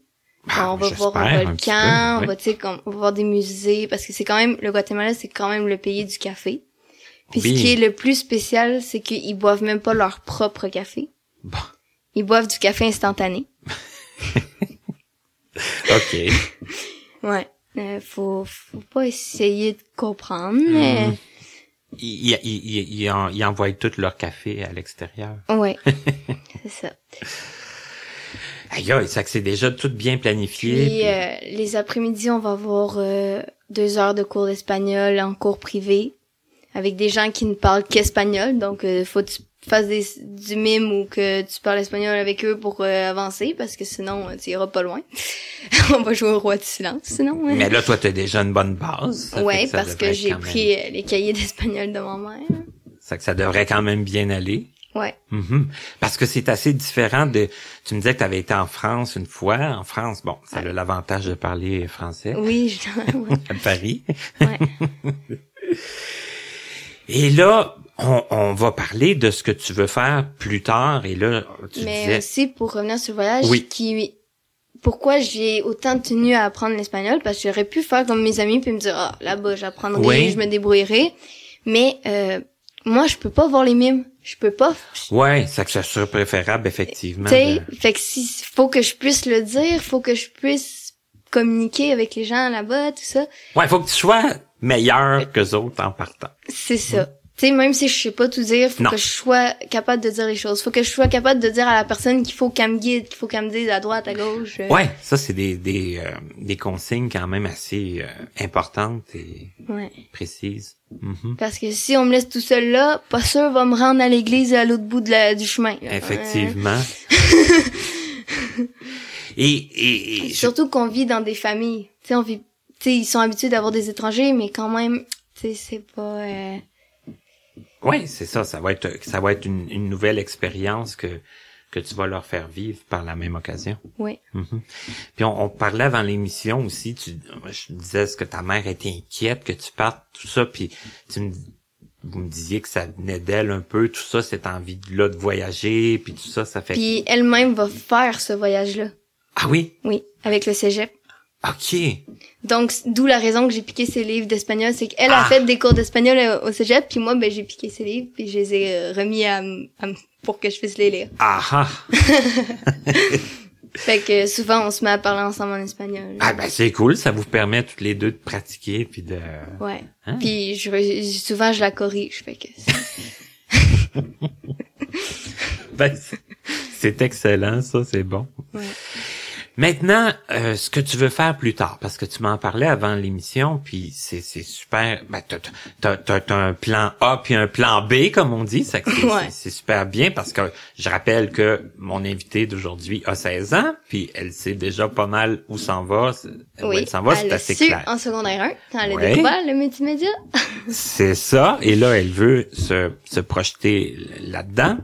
Ah, on va voir un volcan, on va, tu sais, on va voir des musées, parce que c'est quand même, le Guatemala, c'est quand même le pays du café. Puis Oui. ce qui est le plus spécial, c'est qu'ils boivent même pas leur propre café. Bon. Ils boivent du café instantané. [laughs] OK. [laughs] Ouais. Euh, faut, faut pas essayer de comprendre, mais... Mhm. Ils, ils, ils, ils en- ils envoient tout leur café à l'extérieur. Ouais. [laughs] c'est ça. Aïe, aïe, ça que c'est déjà tout bien planifié. Puis, euh, les après-midi, on va avoir euh, deux heures de cours d'espagnol en cours privé avec des gens qui ne parlent qu'espagnol. Donc, euh, faut que tu fasses des, du mime ou que tu parles espagnol avec eux pour euh, avancer parce que sinon, euh, tu iras pas loin. [laughs] on va jouer au roi du silence, sinon. hein. Mais là, toi, t'as déjà une bonne base. Ouais, parce que j'ai même- pris euh, les cahiers d'espagnol de ma mère. Ça que ça devrait quand même bien aller. Ouais. Mhm. Parce que c'est assez différent de... Tu me disais que tu avais été en France une fois. En France, bon, ça a l'avantage de parler français Oui, je... [laughs] ouais. à Paris. ouais. [laughs] Et là, on, on va parler de ce que tu veux faire plus tard. Et là, tu Mais disais... aussi pour revenir sur le voyage, Oui. qui pourquoi j'ai autant tenu à apprendre l'espagnol? Parce que j'aurais pu faire comme mes amis puis me dire ah là-bas j'apprendrai, Oui. je me débrouillerai. Mais euh, moi je peux pas voir les mimes, je peux pas. Ouais, ça que ça serait préférable, effectivement. Tu sais, de- fait que si faut que je puisse le dire, faut que je puisse communiquer avec les gens là-bas, tout ça. Ouais, faut que tu sois meilleur que autres en partant. C'est ça. Tu sais, même si je sais pas tout dire, faut Non. que je sois capable de dire les choses. Faut que je sois capable de dire à la personne qu'il faut qu'elle me guide, qu'il faut qu'elle me dise à droite, à gauche. euh, Ouais, ça c'est des des euh, des consignes quand même assez euh, importantes et ouais. précises. Mhm. Parce que si on me laisse tout seul là, pas sûr va me rendre à l'église à l'autre bout de la, du chemin. là. Effectivement. et et, Euh, surtout qu'on vit dans des familles. Tu sais, on vit, tu sais, ils sont habitués d'avoir des étrangers, mais quand même, tu sais, c'est pas. Ouais, c'est ça. Ça va être ça va être une, une nouvelle expérience que que tu vas leur faire vivre par la même occasion. Ouais. Mhm. Puis on, on parlait avant l'émission aussi, tu, je disais ce que ta mère était inquiète que tu partes, tout ça, puis tu me, vous me disiez que ça venait d'elle un peu, tout ça, cette envie-là de voyager, puis tout ça, ça fait... Puis elle-même va faire ce voyage-là. Ah oui? Oui, avec le cégep. OK. Donc, d'où la raison que j'ai piqué ses livres d'espagnol, c'est qu'elle Ah. a fait des cours d'espagnol euh, au cégep, puis moi, ben, j'ai piqué ses livres, puis je les ai euh, remis à, à pour que je puisse les lire. Ah ah! [laughs] Fait que souvent, on se met à parler ensemble en espagnol. Ah ben c'est cool, ça vous permet toutes les deux de pratiquer, puis de... Ouais. Hein? Puis je, souvent, je la corrige, fait que... [laughs] Ben, c'est- c'est excellent, ça, c'est bon. Ouais. Maintenant, euh, ce que tu veux faire plus tard, parce que tu m'en parlais avant l'émission, puis c'est c'est super. Ben, t'as t'as- un plan A puis un plan B, comme on dit, [laughs] c'est Ouais. super bien parce que je rappelle que mon invité d'aujourd'hui a 16 ans, puis elle sait déjà pas mal où s'en va. Où Oui, elle s'en va, c'est assez su clair. en secondaire 1, quand elle Ouais. découvert le multimédia. [laughs] C'est ça. Et là, elle veut se, se projeter là-dedans.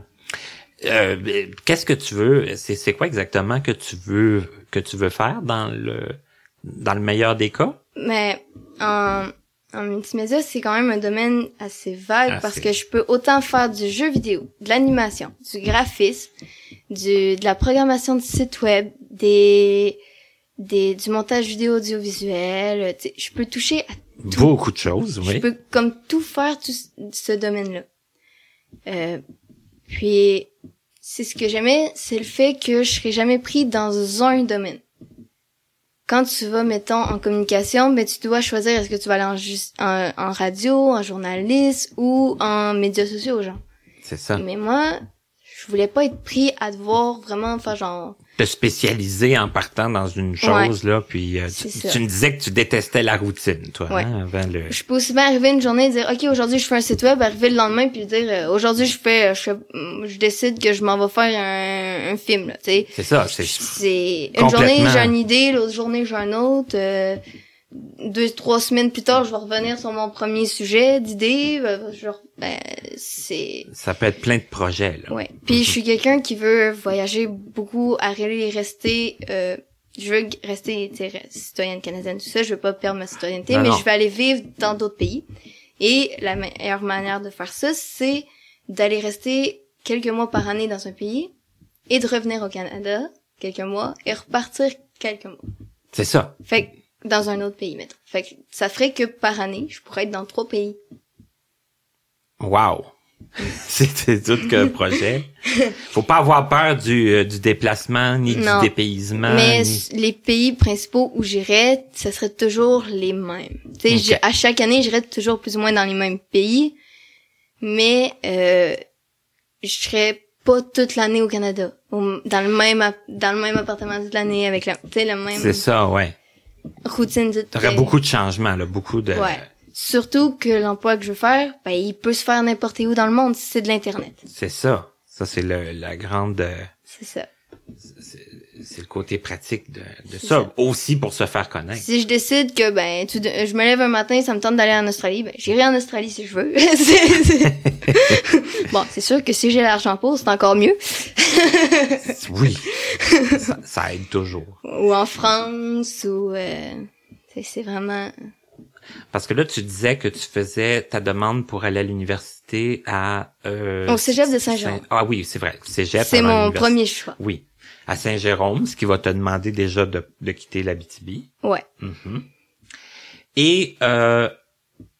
Euh, Qu'est-ce que tu veux C'est c'est quoi exactement que tu veux que tu veux faire dans le dans le meilleur des cas? Mais en, en multimédia, c'est quand même un domaine assez vague Assez. parce que je peux autant faire du jeu vidéo, de l'animation, du graphisme, du, de la programmation de site web, des, des, du montage vidéo audiovisuel. Je peux toucher à Beaucoup de choses, Je oui. peux comme tout faire tout ce- ce domaine-là. Euh, puis c'est ce que j'aimais, c'est le fait que je serais jamais pris dans un domaine. Quand tu vas, mettons, en communication, ben tu dois choisir est-ce que tu vas aller en, en radio, en journaliste ou en médias sociaux, genre. C'est ça. Mais moi, je voulais pas être pris à devoir vraiment faire genre Te spécialiser en partant dans une chose là, puis euh, tu, me disais que tu détestais la routine, toi, Ouais. hein, avant le. Je peux aussi bien arriver une journée et dire OK, aujourd'hui je fais un site web, arriver le lendemain puis dire euh, aujourd'hui je fais je, fais- je décide que je m'en vais faire un, un film là, tu sais. C'est ça. C'est C'est une journée j'ai une idée, l'autre journée j'ai un autre. euh, deux trois semaines plus tard, je vais revenir sur mon premier sujet d'idée. euh, genre ben c'est ça peut être plein de projets là. ouais. Puis je suis quelqu'un qui veut voyager beaucoup, aller et rester. Euh, je veux rester citoyenne canadienne, tout ça. Je veux pas perdre ma citoyenneté, Non, mais non. je veux aller vivre dans d'autres pays. Et la meilleure manière de faire ça, c'est d'aller rester quelques mois par année dans un pays et de revenir au Canada quelques mois et repartir quelques mois. C'est ça. Fait dans un autre pays, mettons. Fait que ça ferait que par année, je pourrais être dans trois pays. Wow. [laughs] C'est tout qu'un projet. Faut pas avoir peur du, euh, du déplacement ni Non. du dépaysement. Mais ni- les pays principaux où j'irais, ce serait toujours les mêmes. Tu sais, à chaque année, j'irais toujours plus ou moins dans les mêmes pays, mais euh, je serais pas toute l'année au Canada, au- dans le même dans le même appartement toute l'année avec la, tu sais, la même C'est ça, ouais. Routine. de- T'aurais beaucoup de changements, là, beaucoup de. Ouais. Surtout que l'emploi que je veux faire, ben il peut se faire n'importe où dans le monde si c'est de l'internet. C'est ça. Ça, c'est le, la grande. euh, C'est ça. C'est le côté pratique de, de ça. ça. Aussi pour se faire connaître. Si je décide que ben tu, je me lève un matin, ça me tente d'aller en Australie, ben j'irai en Australie si je veux. [laughs] Bon, c'est sûr que si j'ai l'argent pour, c'est encore mieux. [laughs] Oui. ça, ça aide toujours. ou en France, ou euh, c'est- vraiment. Parce que là, tu disais que tu faisais ta demande pour aller à l'université à... Euh, Au cégep de Saint-Jérôme. Saint- Ah oui, c'est vrai. Cégep C'est mon premier choix. Oui. À Saint-Jérôme, ce qui va te demander déjà de, de quitter l'Abitibi. Ouais. Mhm. Et euh,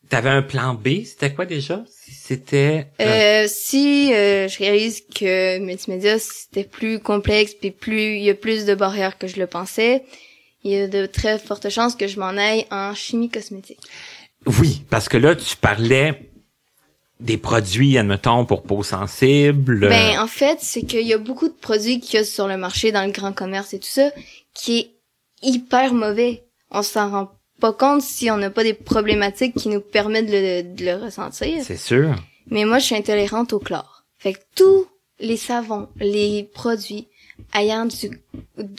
t'avais un plan B, c'était quoi déjà? C'était... euh, Euh, si euh, je réalise que multimédia c'était plus complexe puis plus il y a plus de barrières que je le pensais, il y a de très fortes chances que je m'en aille en chimie cosmétique. Oui, parce que là, tu parlais des produits, admettons, pour peau sensible. Ben, en fait, c'est qu'il y a beaucoup de produits qu'il y a sur le marché, dans le grand commerce et tout ça, qui est hyper mauvais. On s'en rend pas compte si on n'a pas des problématiques qui nous permettent de le, de le ressentir. C'est sûr. Mais moi, je suis intolérante au chlore. Fait que tous les savons, les produits ayant du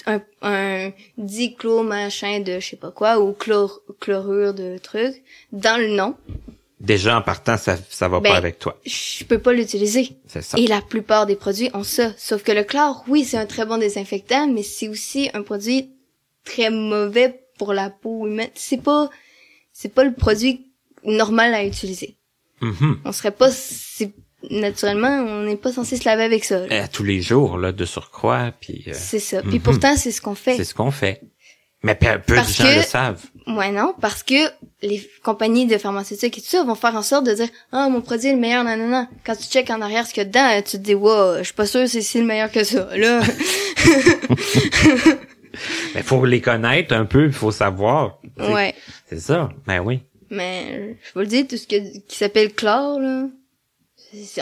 un, un diclo machin de je sais pas quoi ou chlore, chlorure de trucs dans le nom, Déjà, en partant, ça, ça va Ben, pas avec toi. je peux pas l'utiliser. C'est ça. Et la plupart des produits ont ça. Sauf que le chlore, oui, c'est un très bon désinfectant, mais c'est aussi un produit très mauvais pour la peau humaine. C'est pas, c'est pas le produit normal à utiliser. Mhm. On serait pas, c'est, naturellement, on n'est pas censé se laver avec ça. là. À tous les jours, là, de surcroît, puis euh, C'est ça. Puis mhm. pourtant, c'est ce qu'on fait. c'est ce qu'on fait. Mais peu, peu de gens que- le savent. Ouais, non, parce que les compagnies de pharmaceutiques et tout ça vont faire en sorte de dire ah mon produit est le meilleur non non non quand tu checkes en arrière ce qu'il y a dedans tu te dis wow je suis pas sûr c'est si le meilleur que ça là [laughs] [laughs] Mais faut les connaître un peu, il faut savoir. Ouais C'est ça. Ben oui. mais je vous le dis tout ce que, qui s'appelle chlore là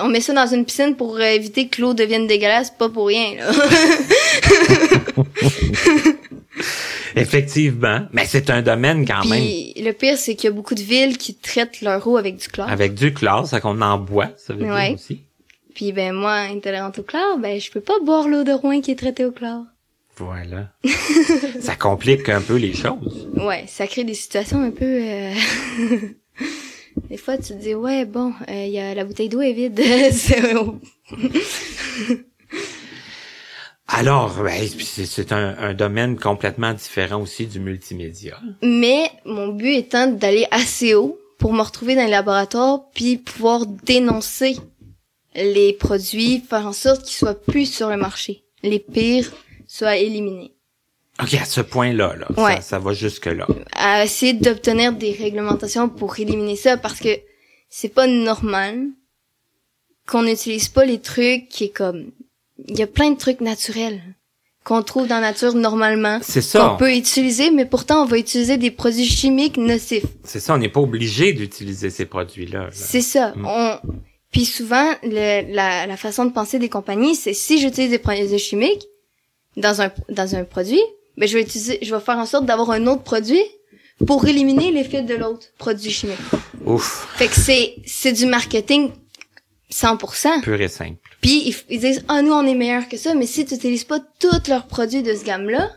on met ça dans une piscine pour euh, éviter que l'eau devienne dégueulasse pas pour rien là [laughs] Effectivement. Mais c'est un domaine quand même puis le pire c'est qu'il y a beaucoup de villes qui traitent leur eau avec du chlore avec du chlore, ça qu'on en boit, ça veut Ouais. dire aussi. puis ben moi intolérante au chlore ben je peux pas boire l'eau de Rouen qui est traitée au chlore Voilà. [laughs] ça complique un peu les choses. Ouais, ça crée des situations un peu... euh, [laughs] des fois, tu te dis, ouais, bon, euh, il y a la bouteille d'eau est vide. [laughs] Alors, ben, c'est c'est un, un domaine complètement différent aussi du multimédia. Mais mon but étant d'aller assez haut pour me retrouver dans les laboratoires puis pouvoir dénoncer les produits, faire en sorte qu'ils soient plus sur le marché. Les pires soient éliminés. OK, à ce point-là, là, Ouais. ça, ça va jusque-là. à essayer d'obtenir des réglementations pour éliminer ça parce que c'est pas normal qu'on n'utilise pas les trucs qui est comme il y a plein de trucs naturels qu'on trouve dans la nature normalement C'est ça. qu'on peut utiliser mais pourtant on va utiliser des produits chimiques nocifs C'est ça, on n'est pas obligé d'utiliser ces produits-là. là. c'est ça Mm. on puis souvent le- la, la façon de penser des compagnies c'est si j'utilise des produits chimiques dans un dans un produit ben je vais utiliser je vais faire en sorte d'avoir un autre produit pour éliminer l'effet de l'autre produit chimique Ouf, Fait que c'est c'est du marketing 100%. pur et simple. Puis ils, ils disent ah nous on est meilleur que ça, mais si tu utilises pas tous leurs produits de ce gamme-là,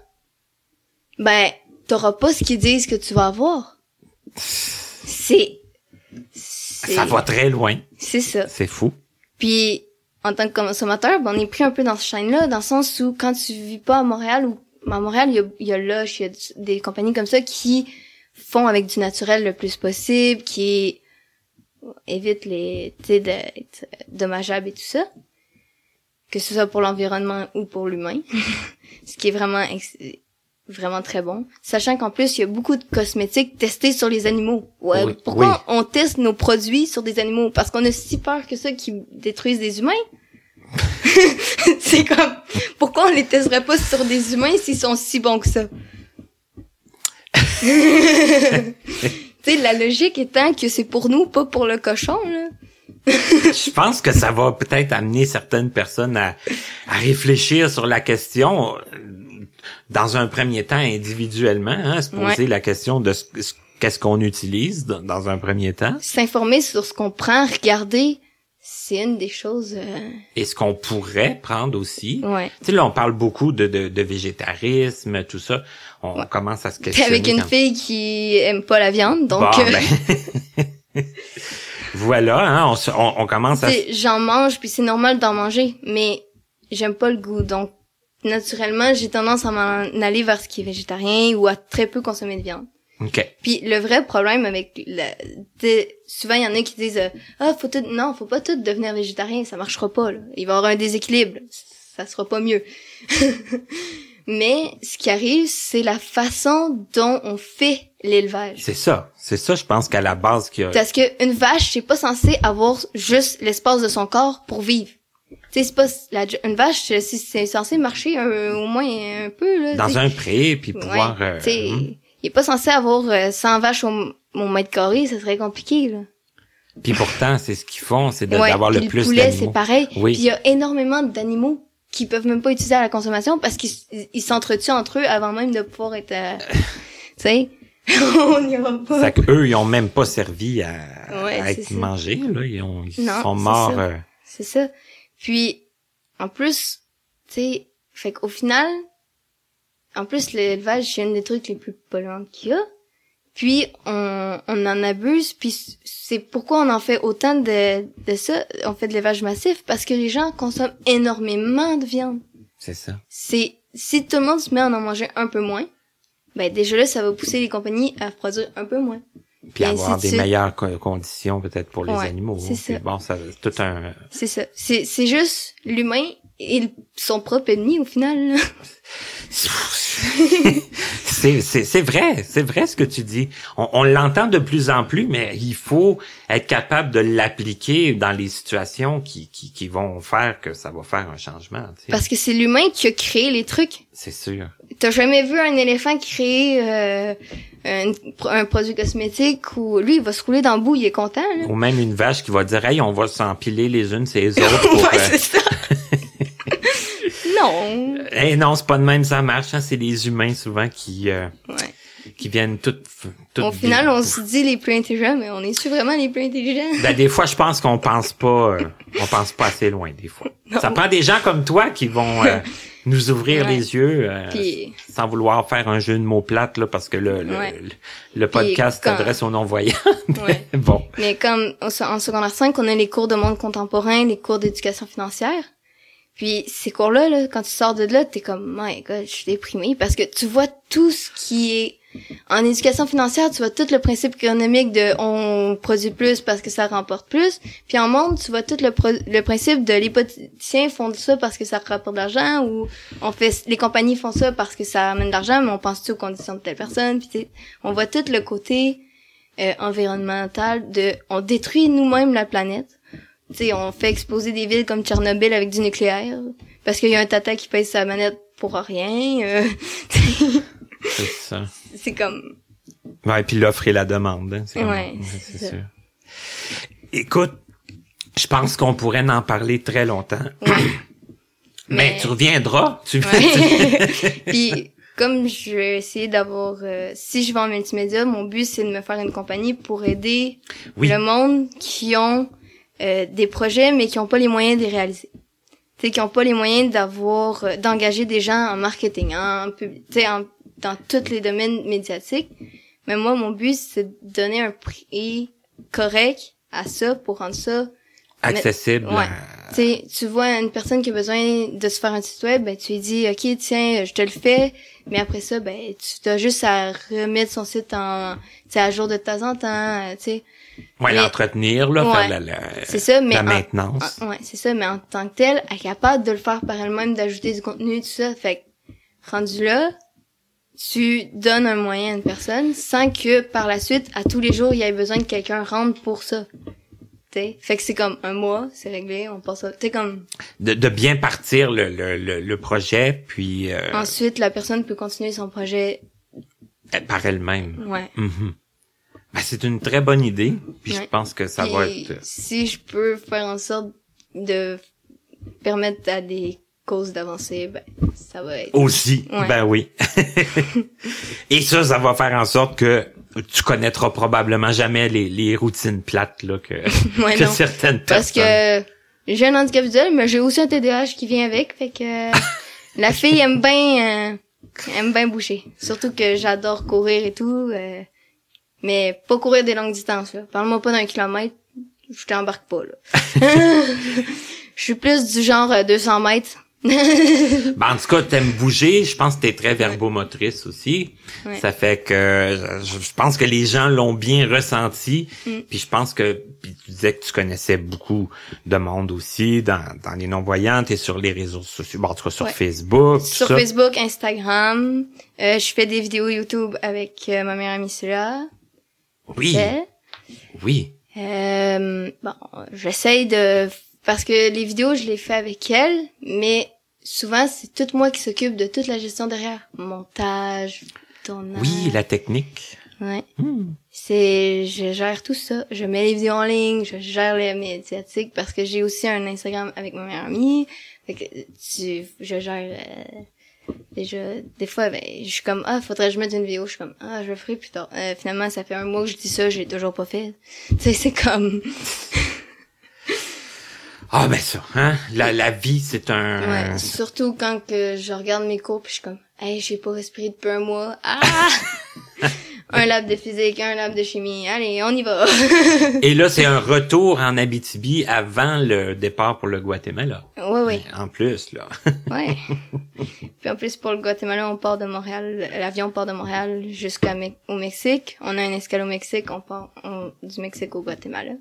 ben t'auras pas ce qu'ils disent que tu vas avoir. C'est Ça va très loin. c'est ça. C'est fou. Puis en tant que consommateur, ben, on est pris un peu dans ce chaîne-là, dans le sens où quand tu vis pas à Montréal ou à Montréal, il y a, il y a Lush, il y a des compagnies comme ça qui font avec du naturel le plus possible, qui évitent les, tu sais, d'être dommageables et tout ça. Que ce soit pour l'environnement ou pour l'humain. [laughs] ce qui est vraiment, vraiment très bon. Sachant qu'en plus, il y a beaucoup de cosmétiques testés sur les animaux. Ouais, Oui, pourquoi on teste nos produits sur des animaux? Parce qu'on a si peur que ça qui détruisent des humains? [laughs] c'est comme, pourquoi on les testerait pas sur des humains s'ils sont si bons que ça? [laughs] tu sais, la logique étant que c'est pour nous, pas pour le cochon, là. Je pense que ça va peut-être amener certaines personnes à, à réfléchir sur la question dans un premier temps individuellement, hein, se poser Ouais. la question de ce- ce- qu'est-ce qu'on utilise dans, dans un premier temps S'informer sur ce qu'on prend, regarder, c'est une des choses, euh, et ce qu'on pourrait prendre aussi. ouais. Tu sais, là, on parle beaucoup de, de, de végétarisme, tout ça. On, commence à se questionner. avec une quand- fille qui aime pas la viande, donc, Bon, euh, ben, [laughs] [laughs] voilà, hein, on, se- on, on commence à... J'en mange puis c'est normal d'en manger, mais j'aime pas le goût. Donc, naturellement, j'ai tendance à m'en aller vers ce qui est végétarien ou à très peu consommer de viande. OK. Puis le vrai problème avec le, souvent il y en a qui disent euh, ah faut tout non faut pas tout devenir végétarien ça marchera pas là. il va y avoir un déséquilibre ça sera pas mieux [laughs] mais ce qui arrive c'est la façon dont on fait l'élevage C'est ça. C'est ça, je pense qu'à la base qu'il y a... parce que une vache c'est pas censé avoir juste l'espace de son corps pour vivre tu sais c'est pas la, une vache c'est censé marcher un- au moins un peu là Dans t'sais. un pré, puis pouvoir... Ouais, euh, t'sais, hum. il est pas censé avoir euh, 100 vaches au, au mètre carré, ça serait compliqué, là. Puis pourtant, c'est ce qu'ils font, c'est Ouais, d'avoir le plus poulet, d'animaux. c'est pareil. Oui. Puis il y a énormément d'animaux qui peuvent même pas utiliser à la consommation parce qu'ils s'entretuent entre eux avant même de pouvoir être... euh, [laughs] tu sais, [laughs] on n'y va pas. C'est que eux, ils ont même pas servi à, Ouais, à c'est être ça. mangés, là. Ils, ont, ils Non, sont c'est morts. ça. euh, C'est ça. Puis, en plus, tu sais, fait qu'au final, en plus, l'élevage, c'est un des trucs les plus polluants qu'il y a. Puis, on, on en abuse, puis c'est pourquoi on en fait autant de, de ça, on fait de l'élevage massif, parce que les gens consomment énormément de viande. c'est ça. C'est, si tout le monde se met à en manger un peu moins, ben déjà là, ça va pousser les compagnies à produire un peu moins. Puis Et avoir des meilleures co- conditions peut-être pour les Ouais, animaux. c'est Puis ça. Bon, ça tout un. C'est ça. C'est, c'est juste l'humain et son propre ennemi au final. [laughs] c'est vrai, c'est vrai ce que tu dis. On, on l'entend de plus en plus, mais il faut être capable de l'appliquer dans les situations qui, qui qui vont faire que ça va faire un changement. tu sais. Parce que c'est l'humain qui a créé les trucs. C'est sûr. T'as jamais vu un éléphant créer euh, un, un produit cosmétique où lui il va se rouler dans le bout, il est content. Là. Ou même une vache qui va dire hey, on va s'empiler les unes sur les autres. [laughs] Pour, ouais, euh, c'est ça. [laughs] non. Eh non, c'est pas de même ça marche. Hein. C'est les humains souvent qui euh, Ouais. qui viennent toutes. toutes Au final, on se dit les plus intelligents, mais on est-tu vraiment les plus intelligents? Ben, des fois, je pense qu'on pense pas, euh, on pense pas assez loin, des fois. Non. Ça prend des gens comme toi qui vont euh, [laughs] nous ouvrir Ouais. les yeux, euh, Puis- sans vouloir faire un jeu de mots plates, là, parce que le, le, Ouais. le, podcast quand- s'adresse aux non-voyants. [laughs] Bon. Mais comme en secondaire 5, on a les cours de monde contemporain, les cours d'éducation financière. Puis ces cours-là, là, quand tu sors de là, t'es comme, my god, je suis déprimée parce que tu vois tout ce qui est en éducation financière, tu vois tout le principe économique de on produit plus parce que ça remporte plus. Puis en monde, tu vois tout le, pro- le principe de les politiciens font ça parce que ça rapporte de l'argent ou on fait les compagnies font ça parce que ça amène de l'argent, mais on pense-tu aux conditions de telle personne. Puis on voit tout le côté euh, environnemental de on détruit nous-mêmes la planète. Sais, on fait exploser des villes comme Tchernobyl avec du nucléaire parce qu'il y a un tata qui pèse sa manette pour rien. euh, [laughs] C'est ça. c'est comme Ouais, puis l'offre et la demande. hein, c'est comme- Ouais, c'est ça. sûr. Écoute, je pense qu'on pourrait en parler très longtemps. ouais. [coughs] Mais, Mais- tu reviendras. Tu Ouais. [laughs] Puis comme je vais essayer d'avoir euh, si je vais en multimédia, mon but c'est de me faire une compagnie pour aider Oui. le monde qui ont euh, des projets mais qui ont pas les moyens de les réaliser. Sais qui ont pas les moyens d'avoir euh, d'engager des gens en marketing, en sais en- dans tous les domaines médiatiques. Mais moi mon but c'est de donner un prix correct à ça pour rendre ça accessible. Ouais. Tu sais, tu vois une personne qui a besoin de se faire un site web, ben tu lui dis OK, tiens, je te le fais, mais après ça ben tu as juste à remettre son site en à jour de temps en temps, euh, tu sais. Ouais, l'entretenir, là, Ouais. faire la, la, C'est ça, mais la en- maintenance. en- ouais, c'est ça, mais en tant que tel, elle est capable de le faire par elle-même, d'ajouter du contenu, tout ça. Fait que, rendu là, tu donnes un moyen à une personne sans que par la suite, à tous les jours, il y ait besoin que quelqu'un rentre pour ça. T'sais? Fait que c'est comme un mois, c'est réglé, on passe à... T'sais, comme... de, de bien partir le, le, le, le projet, puis euh, Ensuite, la personne peut continuer son projet. par elle-même. Ouais. Mhm. Ben, c'est une très bonne idée, puis je pense que ça Puis, va être... Si je peux faire en sorte de permettre à des causes d'avancer, ben, ça va être... Aussi, Ouais. ben oui. [laughs] Et ça, ça va faire en sorte que tu connaîtras probablement jamais les, les routines plates là que, [laughs] Ouais, que certaines Parce personnes. que j'ai un handicap visuel, mais j'ai aussi un TDAH qui vient avec, fait que [laughs] la fille aime bien euh, aime bien bouger. Surtout que j'adore courir et tout, euh, mais pas courir des longues distances. Parle-moi pas d'un kilomètre, je t'embarque pas là. [laughs] Je suis plus du genre euh, 200 mètres. Ben, en tout cas, t'aimes bouger. Je pense que t'es très verbomotrice aussi. Ouais. Ça fait que je, pense que les gens l'ont bien ressenti. Mm. Puis je pense que puis tu disais que tu connaissais beaucoup de monde aussi dans, dans les non-voyants. T'es sur les réseaux sociaux, bon, en tout cas sur Ouais. Facebook, Sur ça. Facebook, Instagram, euh, je fais des vidéos YouTube avec euh, ma meilleure amie Sula. Oui, oui. Euh, bon, j'essaye de parce que les vidéos je les fais avec elle, mais souvent c'est tout moi qui s'occupe de toute la gestion derrière, montage, tournage. Oui, la technique. Ouais. Hmm. C'est, je gère tout ça. Je mets les vidéos en ligne, je gère les médiatiques parce que j'ai aussi un Instagram avec ma meilleure amie. Fait que tu, je gère, euh, déjà, des fois, ben, je suis comme, ah, faudrait que je mette une vidéo. Je suis comme, ah, je le ferai plus tard. Euh, finalement, ça fait un mois que je dis ça, j'ai toujours pas fait. [laughs] Tu sais, c'est comme, Ah ben ça, hein? La, la vie, c'est un... ouais. Surtout quand que je regarde mes cours puis je suis comme, hey, j'ai pas respiré depuis un mois. Ah! [laughs] un lab de physique, un lab de chimie. Allez, on y va. [laughs] Et là, c'est un [laughs] retour en Abitibi avant le départ pour le Guatemala. ouais, ouais. En plus, là. Ouais. Puis en plus, pour le Guatemala, on part de Montréal. L'avion part de Montréal jusqu'au Mexique. On a un escale au Mexique. On part on- du Mexique au Guatemala.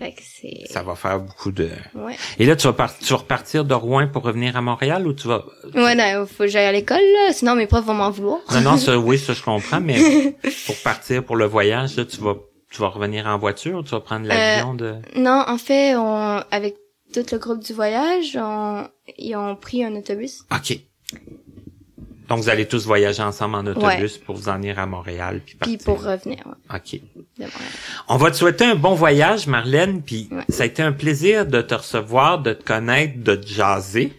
Fait que c'est... Ça va faire beaucoup de... Ouais. Et là, tu vas, par- tu vas repartir de Rouen pour revenir à Montréal ou tu vas... Ouais, non, faut que j'aille à l'école, là. Sinon, mes profs vont m'en vouloir. Non, non, ça, [laughs] oui, ça, je comprends, mais [laughs] pour partir pour le voyage, là, tu vas, tu vas revenir en voiture ou tu vas prendre l'avion de... Non, en fait, on, avec tout le groupe du voyage, on, ils ont pris un autobus. OK. Donc, vous allez tous voyager ensemble en autobus pour vous en venir à Montréal puis Puis partir. pour revenir, ouais, OK. On va te souhaiter un bon voyage, Marlène, puis Ouais. ça a été un plaisir de te recevoir, de te connaître, de te jaser.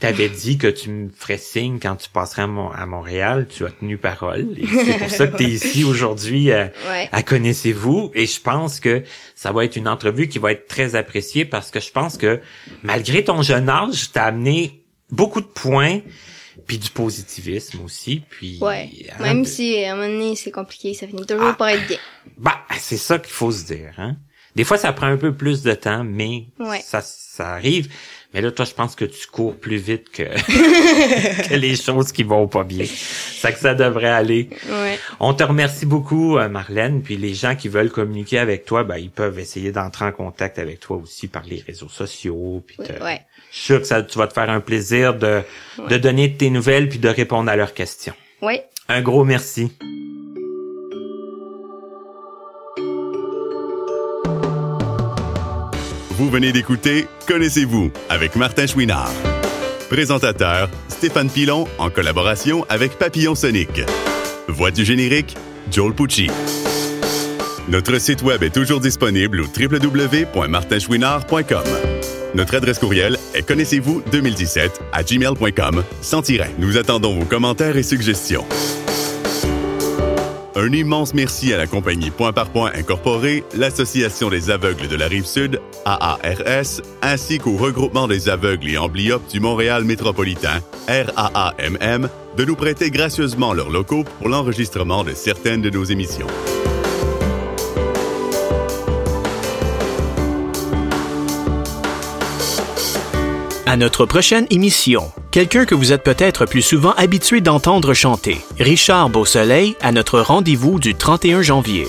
Tu avais dit que tu me ferais signe quand tu passerais à, Mon- à Montréal. Tu as tenu parole. C'est pour ça que tu es ici [laughs] aujourd'hui euh, Ouais. à Connaissez-vous. Et je pense que ça va être une entrevue qui va être très appréciée parce que je pense que malgré ton jeune âge, tu as amené beaucoup de points puis du positivisme aussi. Puis, Ouais. hein, Même si, à un moment donné, c'est compliqué, ça finit toujours Ah. par être bien. bah, c'est ça qu'il faut se dire. Hein? Des fois, ça prend un peu plus de temps, mais Ouais. ça, ça arrive. Mais là, toi, je pense que tu cours plus vite que, [laughs] que les choses qui vont pas bien. Ça que ça devrait aller. Ouais. On te remercie beaucoup, euh, Marlène. Puis les gens qui veulent communiquer avec toi, ben, ils peuvent essayer d'entrer en contact avec toi aussi par les réseaux sociaux. Puis te- Ouais. Je suis sûr que ça, tu vas te faire un plaisir de, de donner tes nouvelles puis de répondre à leurs questions. Ouais. Un gros merci. Vous venez d'écouter Connaissez-vous avec Martin Chouinard. Présentateur Stéphane Pilon en collaboration avec Papillon Sonic. Voix du générique Joel Pucci. Notre site web est toujours disponible au www.martinchouinard.com. Notre adresse courriel est connaissez-vous 2017 à gmail.com sans tiret. Nous attendons vos commentaires et suggestions. Un immense merci à la compagnie Point par Point Incorporée, l'Association des aveugles de la Rive-Sud, AARS, ainsi qu'au regroupement des aveugles et amblyopes du Montréal métropolitain, RAAMM, de nous prêter gracieusement leurs locaux pour l'enregistrement de certaines de nos émissions. À notre prochaine émission, quelqu'un que vous êtes peut-être plus souvent habitué d'entendre chanter, Richard Beausoleil, à notre rendez-vous du 31 janvier.